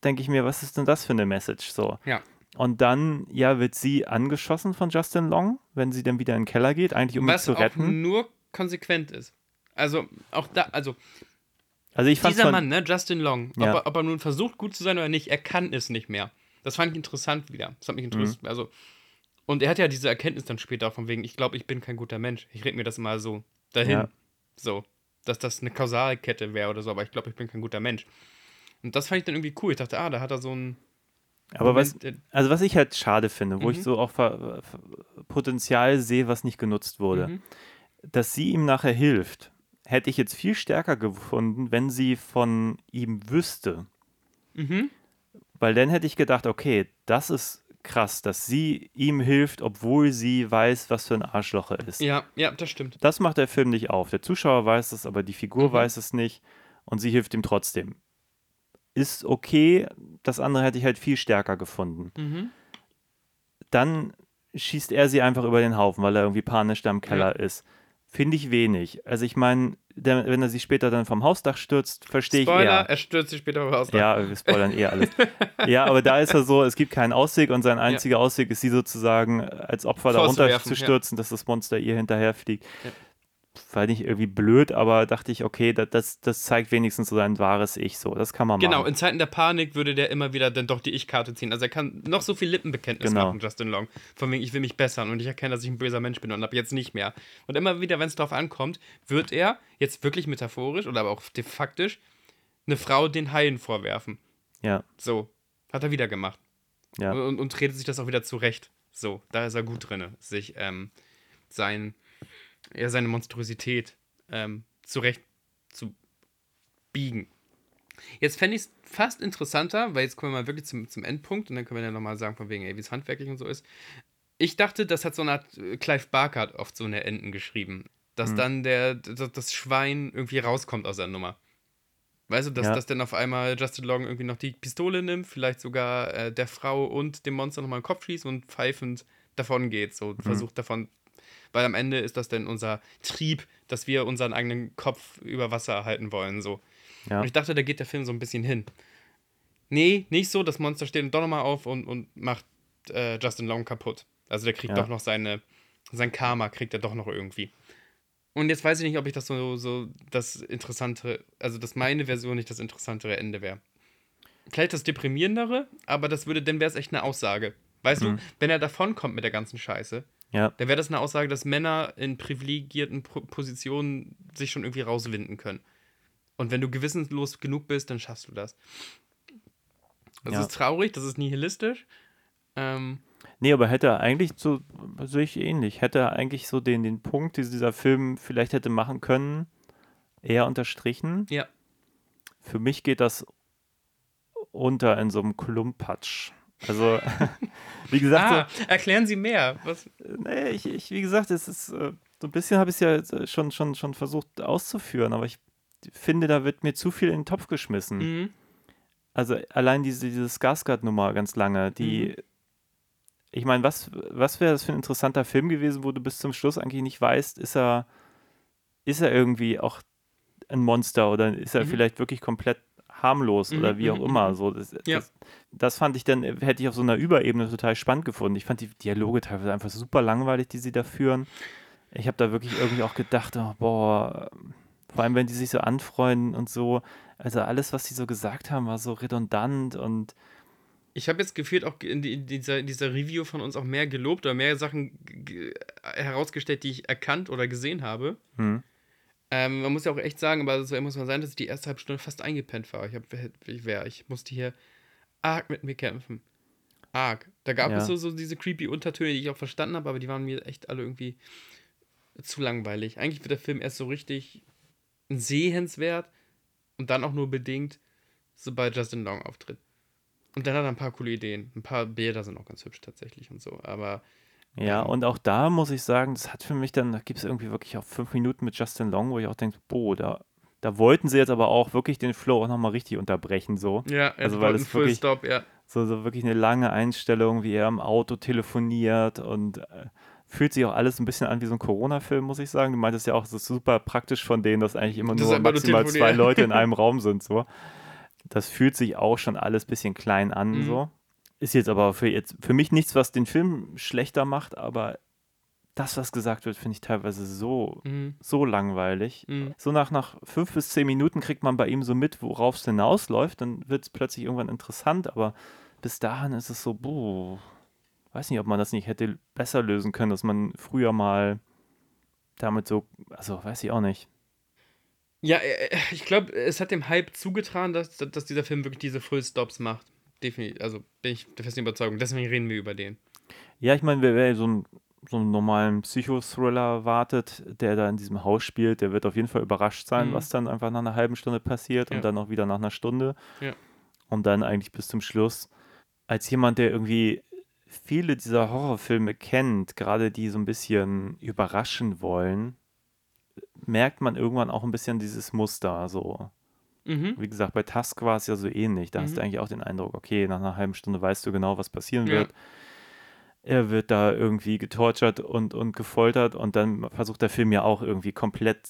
S5: denke ich mir, was ist denn das für eine Message? So.
S6: Ja.
S5: Und dann, ja, wird sie angeschossen von Justin Long, wenn sie dann wieder in den Keller geht, eigentlich um ihn
S6: Was
S5: zu retten.
S6: nur konsequent ist. Also, auch da, also,
S5: Also ich
S6: dieser Mann, ne, Justin Long,
S5: Ja.
S6: ob, er, ob er nun versucht, gut zu sein oder nicht, er kann es nicht mehr. Das fand ich interessant wieder. Das hat mich interessiert.
S5: Mhm.
S6: Also, und er hat ja diese Erkenntnis dann später von wegen, ich glaube, ich bin kein guter Mensch. Ich rede mir das mal so dahin.
S5: Ja.
S6: So. Dass das eine Kausalkette wäre oder so, aber ich glaube, ich bin kein guter Mensch. Und das fand ich dann irgendwie cool. Ich dachte, ah, da hat er so ein.
S5: Aber was, also was ich halt schade finde, wo ich
S6: Mhm.
S5: so auch Potenzial sehe, was nicht genutzt wurde.
S6: Mhm.
S5: dass sie ihm nachher hilft, hätte ich jetzt viel stärker gefunden, wenn sie von ihm wüsste.
S6: Mhm.
S5: Weil dann hätte ich gedacht, okay, das ist krass, dass sie ihm hilft, obwohl sie weiß, was für ein Arschloch er ist.
S6: Ja, ja, das stimmt.
S5: Das macht der Film nicht auf. Der Zuschauer weiß es, aber die Figur
S6: Mhm.
S5: weiß es nicht und sie hilft ihm trotzdem. Ist okay, das andere hätte ich halt viel stärker gefunden.
S6: Mhm.
S5: Dann schießt er sie einfach über den Haufen, weil er irgendwie panisch da im Keller ist. Finde ich wenig. Also ich meine, wenn er sie später dann vom Hausdach stürzt, verstehe ich
S6: Spoiler,
S5: eher.
S6: er stürzt sich später raus.
S5: Ja, wir spoilern eh alles. ja, aber da ist er so, es gibt keinen Ausweg und sein einziger Ausweg ist, sie sozusagen als Opfer darunter
S6: Vorzuwerfen,
S5: zu stürzen, dass das Monster ihr hinterherfliegt. War nicht irgendwie blöd, aber dachte ich, okay, das, das, zeigt wenigstens so sein wahres Ich so. Das kann man
S6: Genau,
S5: machen.
S6: in Zeiten der Panik würde der immer wieder dann doch die Ich-Karte ziehen. Also er kann noch so viel Lippenbekenntnis
S5: Genau.
S6: machen, Justin Long. Von wegen, ich will mich bessern und ich erkenne, dass ich ein böser Mensch bin und ab jetzt nicht mehr. Und immer wieder, wenn es darauf ankommt, wird er, jetzt wirklich metaphorisch oder aber auch de faktisch, eine Frau den Haien vorwerfen.
S5: Ja,
S6: So, hat er wieder gemacht.
S5: ja.
S6: Und, und redet sich das auch wieder zurecht. So, da ist er gut drin, sich ähm, sein, ja, seine Monstrosität ähm, zurecht zu biegen. Jetzt fände ich es fast interessanter, weil jetzt kommen wir mal wirklich zum, zum Endpunkt und dann können wir ja nochmal sagen, von wegen, ey, wie es handwerklich und so ist. Ich dachte, das hat so eine Art, äh, Clive Barker hat oft so eine Enden geschrieben, dass dann der, das, das Schwein irgendwie rauskommt aus der Nummer. Weißt du, dass,
S5: Ja.
S6: dass dann auf einmal Justin Long irgendwie noch die Pistole nimmt, vielleicht sogar äh, der Frau und dem Monster nochmal in den Kopf schießt und pfeifend davon geht, so
S5: Mhm.
S6: versucht davon. Weil am Ende ist das dann unser Trieb, dass wir unseren eigenen Kopf über Wasser halten wollen, so.
S5: Ja.
S6: Und ich dachte, da geht der Film so ein bisschen hin. Nee, nicht so, das Monster steht doch nochmal auf und, und macht äh, Justin Long kaputt. Also der kriegt
S5: Ja.
S6: doch noch seine, sein Karma kriegt er doch noch irgendwie. Und jetzt weiß ich nicht, ob ich das so, so das interessante, also dass meine Version nicht das interessantere Ende wäre. Vielleicht das deprimierendere, aber das würde, dann wäre es echt eine Aussage. Weißt du, wenn er davonkommt mit der ganzen Scheiße,
S5: Ja,
S6: dann wäre das eine Aussage, dass Männer in privilegierten Positionen sich schon irgendwie rauswinden können. Und wenn du gewissenlos genug bist, dann schaffst du das. Das
S5: Ja.
S6: ist traurig, das ist nihilistisch. Ähm,
S5: Nee, aber hätte er eigentlich so, sehe ich ähnlich, hätte eigentlich so den, den Punkt, den dieser Film vielleicht hätte machen können, eher unterstrichen.
S6: ja.
S5: Für mich geht das unter in so einem Klumpatsch. Also, wie gesagt,
S6: Ah, erklären Sie mehr. Was?
S5: nee, ich, ich, wie gesagt, es ist, äh, so ein bisschen habe ich es ja äh, schon, schon, schon versucht auszuführen, aber ich finde, da wird mir zu viel in den Topf geschmissen.
S6: Mhm.
S5: Also allein diese, diese Skarsgård-Nummer ganz lange, die, ich meine, was, was wäre das für ein interessanter Film gewesen, wo du bis zum Schluss eigentlich nicht weißt, ist er, ist er irgendwie auch ein Monster oder ist er
S6: Mhm.
S5: vielleicht wirklich komplett harmlos
S6: Mhm,
S5: oder wie auch
S6: mhm,
S5: immer.
S6: mhm.
S5: So, das,
S6: Ja.
S5: das, das fand ich dann, hätte ich auf so einer Überebene total spannend gefunden. Ich fand die Dialoge teilweise einfach super langweilig, die sie da führen. Ich habe da wirklich irgendwie auch gedacht, oh, boah, vor allem wenn die sich so anfreunden und so, also alles, was sie so gesagt haben, war so redundant und
S6: Ich habe jetzt gefühlt auch in, die, in, dieser, in dieser Review von uns auch mehr gelobt oder mehr Sachen herausgestellt, die ich erkannt oder gesehen habe.
S5: hm,
S6: Ähm, man muss ja auch echt sagen, aber so muss man sein, dass ich die erste halbe Stunde fast eingepennt war. Ich, hab, ich, wär, ich musste hier arg mit mir kämpfen. Arg. Da gab
S5: Ja.
S6: es so, so diese creepy Untertöne, die ich auch verstanden habe, aber die waren mir echt alle irgendwie zu langweilig. Eigentlich wird der Film erst so richtig sehenswert und dann auch nur bedingt, sobald Justin Long auftritt. Und dann hat er ein paar coole Ideen. Ein paar Bilder sind auch ganz hübsch tatsächlich und so. Aber
S5: ja,
S6: Ähm.
S5: und auch da muss ich sagen, das hat für mich dann, da gibt es irgendwie wirklich auch fünf Minuten mit Justin Long, wo ich auch denke, boah, da, da wollten sie jetzt aber auch wirklich den Flow auch nochmal richtig unterbrechen, so.
S6: ja,
S5: Also, weil es wirklich-
S6: Full-Stop, ja.
S5: So, so wirklich eine lange Einstellung, wie er im Auto telefoniert und äh, fühlt sich auch alles ein bisschen an wie so ein Corona-Film, muss ich sagen. Du meintest ja auch, es ist super praktisch von denen, dass eigentlich immer
S6: Das
S5: nur maximal zwei. Leute in einem Raum sind, so. Das fühlt sich auch schon alles ein bisschen klein an,
S6: Mhm.
S5: so. Ist jetzt aber für, jetzt, für mich nichts, was den Film schlechter macht, aber das, was gesagt wird, finde ich teilweise so,
S6: Mhm.
S5: so langweilig.
S6: Mhm.
S5: So nach, nach fünf bis zehn Minuten kriegt man bei ihm so mit, worauf es hinausläuft. Dann wird es plötzlich irgendwann interessant, aber bis dahin ist es so, boah, weiß nicht, ob man das nicht hätte besser lösen können, dass man früher mal damit so, also weiß ich auch nicht.
S6: Ja, äh, ich glaube, es hat dem Hype zugetragen, dass, dass dieser Film wirklich diese Full-Stops macht. Definitiv. Also bin ich der festen Überzeugung. Deswegen reden wir über den.
S5: Ja, ich meine, wer, wer so, einen, so einen normalen Psychothriller wartet, der da in diesem Haus spielt, der wird auf jeden Fall überrascht sein,
S6: Mhm.
S5: was dann einfach nach einer halben Stunde passiert
S6: Ja.
S5: und dann auch wieder nach einer Stunde.
S6: Ja.
S5: Und dann eigentlich bis zum Schluss. Als jemand, der irgendwie viele dieser Horrorfilme kennt, gerade die so ein bisschen überraschen wollen, merkt man irgendwann auch ein bisschen dieses Muster. So,
S6: Mhm.
S5: wie gesagt, bei Tusk war es ja so ähnlich. Da hast
S6: Mhm.
S5: du eigentlich auch den Eindruck, okay, nach einer halben Stunde weißt du genau, was passieren
S6: Ja.
S5: wird. Er wird da irgendwie getortured und, und gefoltert und dann versucht der Film ja auch irgendwie komplett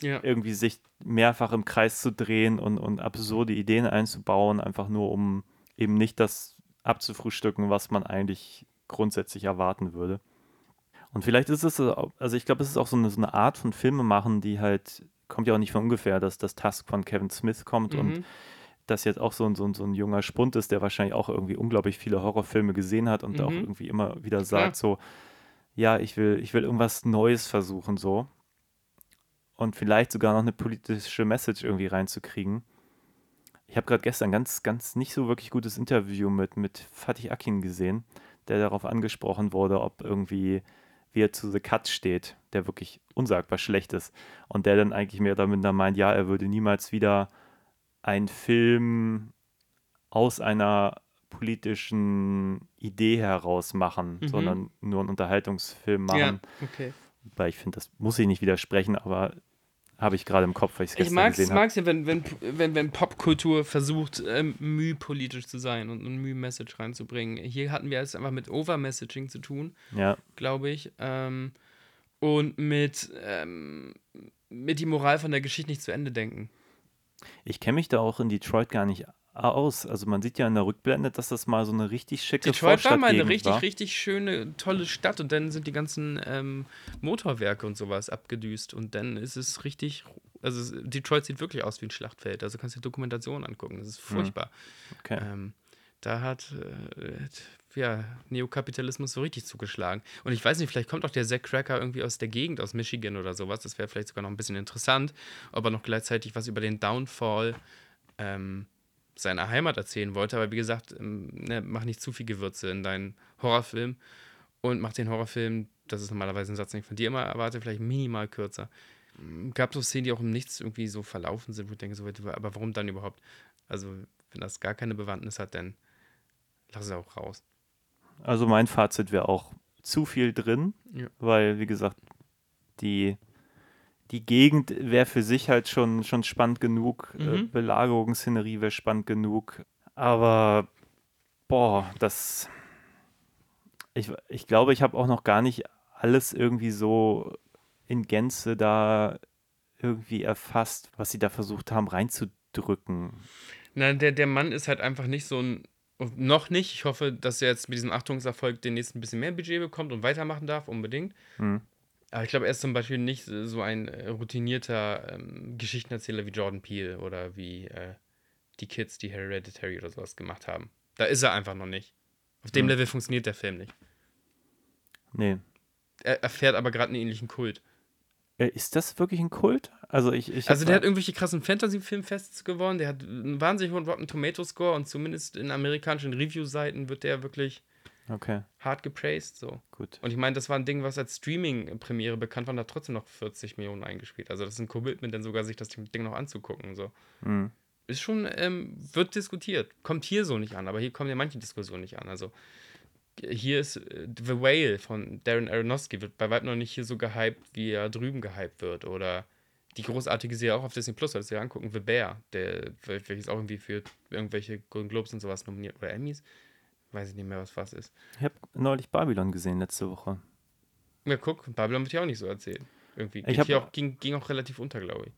S6: Ja.
S5: irgendwie sich mehrfach im Kreis zu drehen und, und absurde Ideen einzubauen, einfach nur um eben nicht das abzufrühstücken, was man eigentlich grundsätzlich erwarten würde. Und vielleicht ist es, also ich glaube, es ist auch so eine, so eine Art von Filme machen, die halt, kommt ja auch nicht von ungefähr, dass das Task von Kevin Smith kommt und
S6: Mhm.
S5: das jetzt auch so ein, so, ein, so ein junger Spund ist, der wahrscheinlich auch irgendwie unglaublich viele Horrorfilme gesehen hat und auch
S6: Mhm.
S5: irgendwie immer wieder sagt so, ja, ich will, ich will irgendwas Neues versuchen so und vielleicht sogar noch eine politische Message irgendwie reinzukriegen. Ich habe gerade gestern ganz, ganz nicht so wirklich gutes Interview mit, mit Fatih Akin gesehen, der darauf angesprochen wurde, ob irgendwie, wie er zu The Cut steht, der wirklich unsagbar schlecht ist. Und der dann eigentlich mehr damit da meint, ja, er würde niemals wieder einen Film aus einer politischen Idee heraus machen,
S6: Mhm.
S5: sondern nur einen Unterhaltungsfilm machen.
S6: Ja, okay.
S5: Weil ich finde, das muss ich nicht widersprechen, aber Habe ich gerade im Kopf, weil ich es
S6: Ich
S5: gestern
S6: mag es
S5: gesehen habe.
S6: mag's ja, wenn, wenn, wenn, wenn Popkultur versucht, ähm, müh politisch zu sein und ein müh Message reinzubringen. Hier hatten wir es einfach mit Overmessaging zu tun,
S5: Ja,
S6: glaube ich. Ähm, und mit, ähm, mit die Moral von der Geschichte nicht zu Ende denken.
S5: ich kenne mich da auch in Detroit gar nicht aus. Also man sieht ja in der Rückblende, dass das mal so eine richtig schicke
S6: Detroit war mal eine richtig,
S5: war.
S6: richtig schöne, tolle Stadt und dann sind die ganzen ähm, Motorwerke und sowas abgedüst und dann ist es richtig, also Detroit sieht wirklich aus wie ein Schlachtfeld, also kannst du dir Dokumentationen angucken, das ist furchtbar.
S5: Okay.
S6: Ähm, da hat äh, ja, Neokapitalismus so richtig zugeschlagen. Und ich weiß nicht, vielleicht kommt auch der Zack Cracker irgendwie aus der Gegend, aus Michigan oder sowas. Das wäre vielleicht sogar noch ein bisschen interessant, ob er noch gleichzeitig was über den Downfall ähm, seiner Heimat erzählen wollte. Aber wie gesagt, ähm, ne, mach nicht zu viel Gewürze in deinen Horrorfilm und mach den Horrorfilm, das ist normalerweise ein Satz, den ich von dir immer erwarte, vielleicht minimal kürzer. Mm, Gab so Szenen, die auch im Nichts irgendwie so verlaufen sind, wo ich denke, so, aber warum dann überhaupt? Also, wenn das gar keine Bewandtnis hat, dann lass es auch raus.
S5: Also mein Fazit wäre auch zu viel drin,
S6: Ja.
S5: weil, wie gesagt, die, die Gegend wäre für sich halt schon, schon spannend genug, äh,
S6: Mhm.
S5: Belagerungsszenerie wäre spannend genug, aber boah, das, ich, ich glaube, ich habe auch noch gar nicht alles irgendwie so in Gänze da irgendwie erfasst, was sie da versucht haben reinzudrücken.
S6: Na, der, der Mann ist halt einfach nicht so ein. Noch nicht. Ich hoffe, dass er jetzt mit diesem Achtungserfolg demnächst ein bisschen mehr Budget bekommt und weitermachen darf, unbedingt.
S5: Hm.
S6: Aber ich glaube, er ist zum Beispiel nicht so ein äh, routinierter ähm, Geschichtenerzähler wie Jordan Peele oder wie äh, die Kids, die Hereditary oder sowas gemacht haben. Da ist er einfach noch nicht. Auf dem
S5: Hm.
S6: Level funktioniert der Film nicht.
S5: Nee.
S6: Er erfährt aber gerade einen ähnlichen Kult.
S5: Äh, Ist das wirklich ein Kult? Also ich, ich
S6: Also der hat irgendwelche krassen Fantasy-Filmfests gewonnen, der hat einen wahnsinnig hohen Rotten Tomato-Score und zumindest in amerikanischen Review-Seiten wird der wirklich
S5: Okay,
S6: hart gepraised. So.
S5: gut.
S6: Und ich meine, das war ein Ding, was als Streaming-Premiere bekannt war und hat trotzdem noch 40 Millionen eingespielt. Also das ist ein Commitment, dann sogar sich das Ding noch anzugucken. So.
S5: Hm.
S6: Ist schon, ähm, wird diskutiert. Kommt hier so nicht an, aber hier kommen ja manche Diskussionen nicht an. Also hier ist äh, The Whale von Darren Aronofsky, wird bei weitem noch nicht hier so gehypt, wie er drüben gehypt wird. Oder die großartige Serie auch auf Disney Plus, solltest du dir angucken, The Bear, der, wel- welches auch irgendwie für irgendwelche Golden Globes und sowas nominiert oder Emmys. Weiß ich nicht mehr, was was ist.
S5: Ich habe neulich Babylon gesehen letzte Woche.
S6: Ja, guck, Babylon wird ja auch nicht so erzählt. Irgendwie.
S5: Ich hab-
S6: auch, ging, ging auch relativ unter, glaube ich.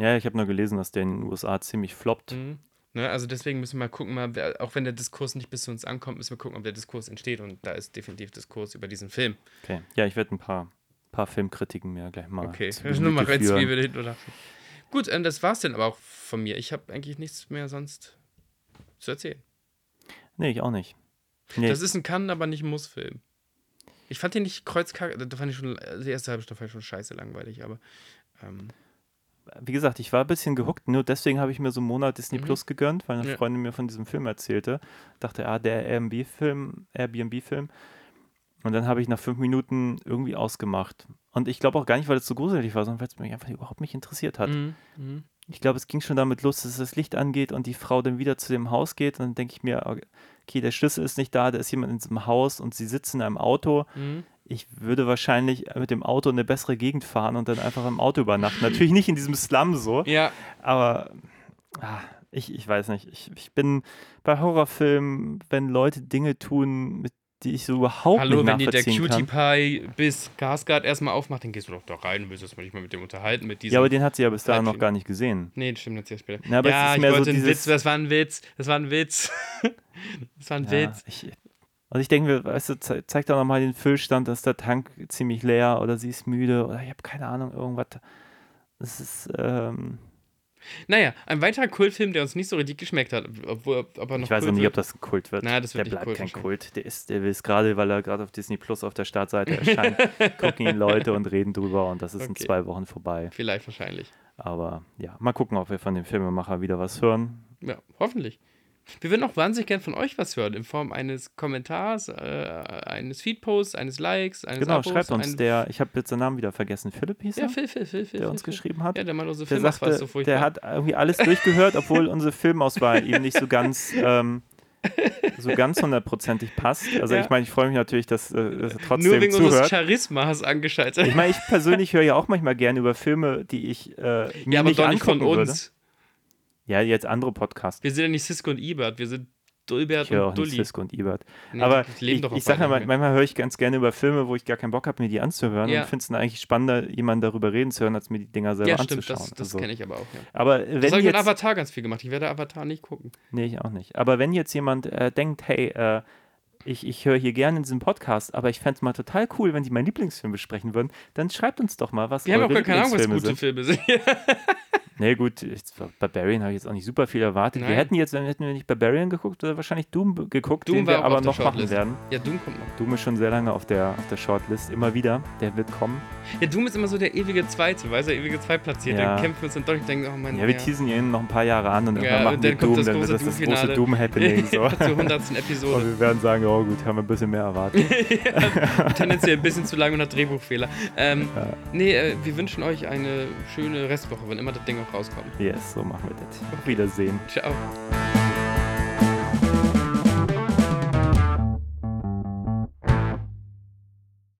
S5: Ja, ich habe nur gelesen, dass der in den USA ziemlich floppt.
S6: Mhm. Ne, also deswegen müssen wir mal gucken, mal, auch wenn der Diskurs nicht bis zu uns ankommt, müssen wir gucken, ob der Diskurs entsteht. Und da ist definitiv Diskurs über diesen Film.
S5: Okay. Ja, ich werde ein paar, paar Filmkritiken mir gleich mal.
S6: Okay, nur mal rein. Zwiebel hin oder. Gut, ähm, das war's dann aber auch von mir. Ich habe eigentlich nichts mehr sonst zu erzählen.
S5: Nee, ich auch nicht. Nee,
S6: Das ist ein Kann, aber nicht ein Muss-Film. Ich fand den nicht kreuzkacke, da fand ich schon, die erste halbe ich schon scheiße langweilig, aber ähm,
S5: wie gesagt, ich war ein bisschen gehuckt. Nur deswegen habe ich mir so einen Monat Disney
S6: Mhm.
S5: Plus gegönnt, weil eine
S6: Ja.
S5: Freundin mir von diesem Film erzählte. Dachte, ah, der Airbnb-Film, Airbnb-Film. Und dann habe ich nach fünf Minuten irgendwie ausgemacht. Und ich glaube auch gar nicht, weil es so gruselig war, sondern weil es mich einfach überhaupt nicht interessiert hat.
S6: mhm, mhm.
S5: Ich glaube, es ging schon damit los, dass das Licht angeht und die Frau dann wieder zu dem Haus geht. Und dann denke ich mir, okay, der Schlüssel ist nicht da, da ist jemand in diesem Haus und sie sitzt in einem Auto.
S6: Mhm.
S5: Ich würde wahrscheinlich mit dem Auto in eine bessere Gegend fahren und dann einfach im Auto übernachten. Natürlich nicht in diesem Slum so,
S6: Ja,
S5: aber ah, ich, ich weiß nicht. Ich, ich bin bei Horrorfilmen, wenn Leute Dinge tun, mit die ich so überhaupt
S6: hallo,
S5: nicht
S6: wenn die der
S5: nachvollziehen
S6: Cutie. Pie bis Skarsgård erstmal aufmacht, dann gehst du doch da rein und willst erstmal nicht mal mit dem unterhalten, mit diesem.
S5: Ja, aber den hat sie ja bis dahin noch gar nicht gesehen.
S6: Nee, das stimmt jetzt ja später.
S5: Na, aber es
S6: ja,
S5: ist
S6: ich
S5: mehr so
S6: wollte einen
S5: dieses-
S6: Witz, das war ein Witz, das war ein Witz. das war ein
S5: Ja,
S6: Witz.
S5: ich, also ich denke mir, weißt du, ze zeig doch nochmal den Füllstand, da ist der Tank ziemlich leer oder sie ist müde oder ich habe keine Ahnung, irgendwas. Das ist, ähm,
S6: Naja, ein weiterer Kultfilm, der uns nicht so richtig geschmeckt hat, obwohl ob er noch
S5: ich weiß
S6: Kult
S5: noch nie,
S6: wird.
S5: ob das ein Kult wird.
S6: Na, das wird
S5: der
S6: nicht
S5: bleibt
S6: Kult
S5: kein. Kult. Der ist, der will es gerade, weil er gerade auf Disney Plus auf der Startseite erscheint, gucken ihn Leute und reden drüber und das ist in
S6: Okay.
S5: zwei Wochen vorbei.
S6: Vielleicht wahrscheinlich.
S5: Aber ja, mal gucken, ob wir von dem Filmemacher wieder was hören.
S6: Ja, hoffentlich. Wir würden auch wahnsinnig gern von euch was hören, in Form eines Kommentars, äh, eines Feedposts, eines Likes, eines
S5: Genau,
S6: Abos.
S5: schreibt uns der, ich habe jetzt seinen Namen wieder vergessen, Philipp hieß er,
S6: Ja, Phil, Phil, Phil, Phil.
S5: der uns
S6: Phil,
S5: geschrieben hat.
S6: Ja, der mal unsere
S5: der sagte,
S6: so furchtbar.
S5: der hat irgendwie alles durchgehört, obwohl unsere Filmauswahl ihm nicht so ganz, ähm, so ganz hundertprozentig passt. Also
S6: Ja.
S5: ich meine, ich freue mich natürlich, dass, äh, dass er trotzdem
S6: Nur wegen unseres
S5: zuhört.
S6: Charisma hast angeschaltet.
S5: Ich meine, ich persönlich höre ja auch manchmal gerne über Filme, die ich äh, mir
S6: ja, aber
S5: nicht
S6: doch nicht von
S5: angucken würde. Ja, jetzt andere Podcasts.
S6: Wir sind ja nicht Cisco und Ebert, wir sind Dulbert
S5: Ich höre
S6: und
S5: auch nicht
S6: Dulli.
S5: Cisco und Ebert.
S6: Nee,
S5: aber ich, ich sage mal, manchmal höre ich ganz gerne über Filme, wo ich gar keinen Bock habe, mir die anzuhören
S6: Ja.
S5: und finde es dann eigentlich spannender, jemanden darüber reden zu hören, als mir die Dinger selber
S6: Ja, stimmt,
S5: anzuschauen.
S6: das, das
S5: also,
S6: kenne ich aber auch, ja.
S5: Aber
S6: Das
S5: wenn
S6: habe ich mit Avatar ganz viel gemacht. Ich werde Avatar nicht gucken.
S5: nee, ich auch nicht. Aber wenn jetzt jemand äh, denkt, hey, äh, ich, ich höre hier gerne in diesem Podcast, aber ich fände es mal total cool, wenn die meinen Lieblingsfilm besprechen würden, dann schreibt uns doch mal, was
S6: Wir haben auch keine Ahnung, was gute
S5: sind.
S6: Filme sind.
S5: Nee, gut, jetzt, Barbarian habe ich jetzt auch nicht super viel erwartet. Wir
S6: Nein.
S5: hätten jetzt, hätten wir nicht Barbarian geguckt, oder wahrscheinlich Doom geguckt,
S6: Doom
S5: den wir aber noch machen
S6: Shortlist.
S5: werden.
S6: ja, Doom kommt noch.
S5: Doom ist schon sehr lange auf der, auf der Shortlist, immer wieder. Der wird kommen.
S6: Ja, Doom ist immer so der ewige Zweite, du, der ewige Zweitplatzierte.
S5: Ja.
S6: Dann kämpfen wir uns dann doch und denken, oh mein
S5: Ja, wir teasen ihn noch ein paar Jahre an und
S6: Ja,
S5: machen
S6: und
S5: wir
S6: dann kommt
S5: Doom,
S6: das
S5: dann wird das das große. Doom-Happening. So.
S6: Hundertsten
S5: Und
S6: Episode.
S5: wir werden sagen, oh gut, haben wir ein bisschen mehr erwartet.
S6: Tendenziell ein bisschen zu lang und hat Drehbuchfehler. Ähm, Nee, äh, wir wünschen euch eine schöne Restwoche, wenn immer das Ding auch rauskommt.
S5: yes, so machen wir das. Auf Wiedersehen.
S6: Ciao.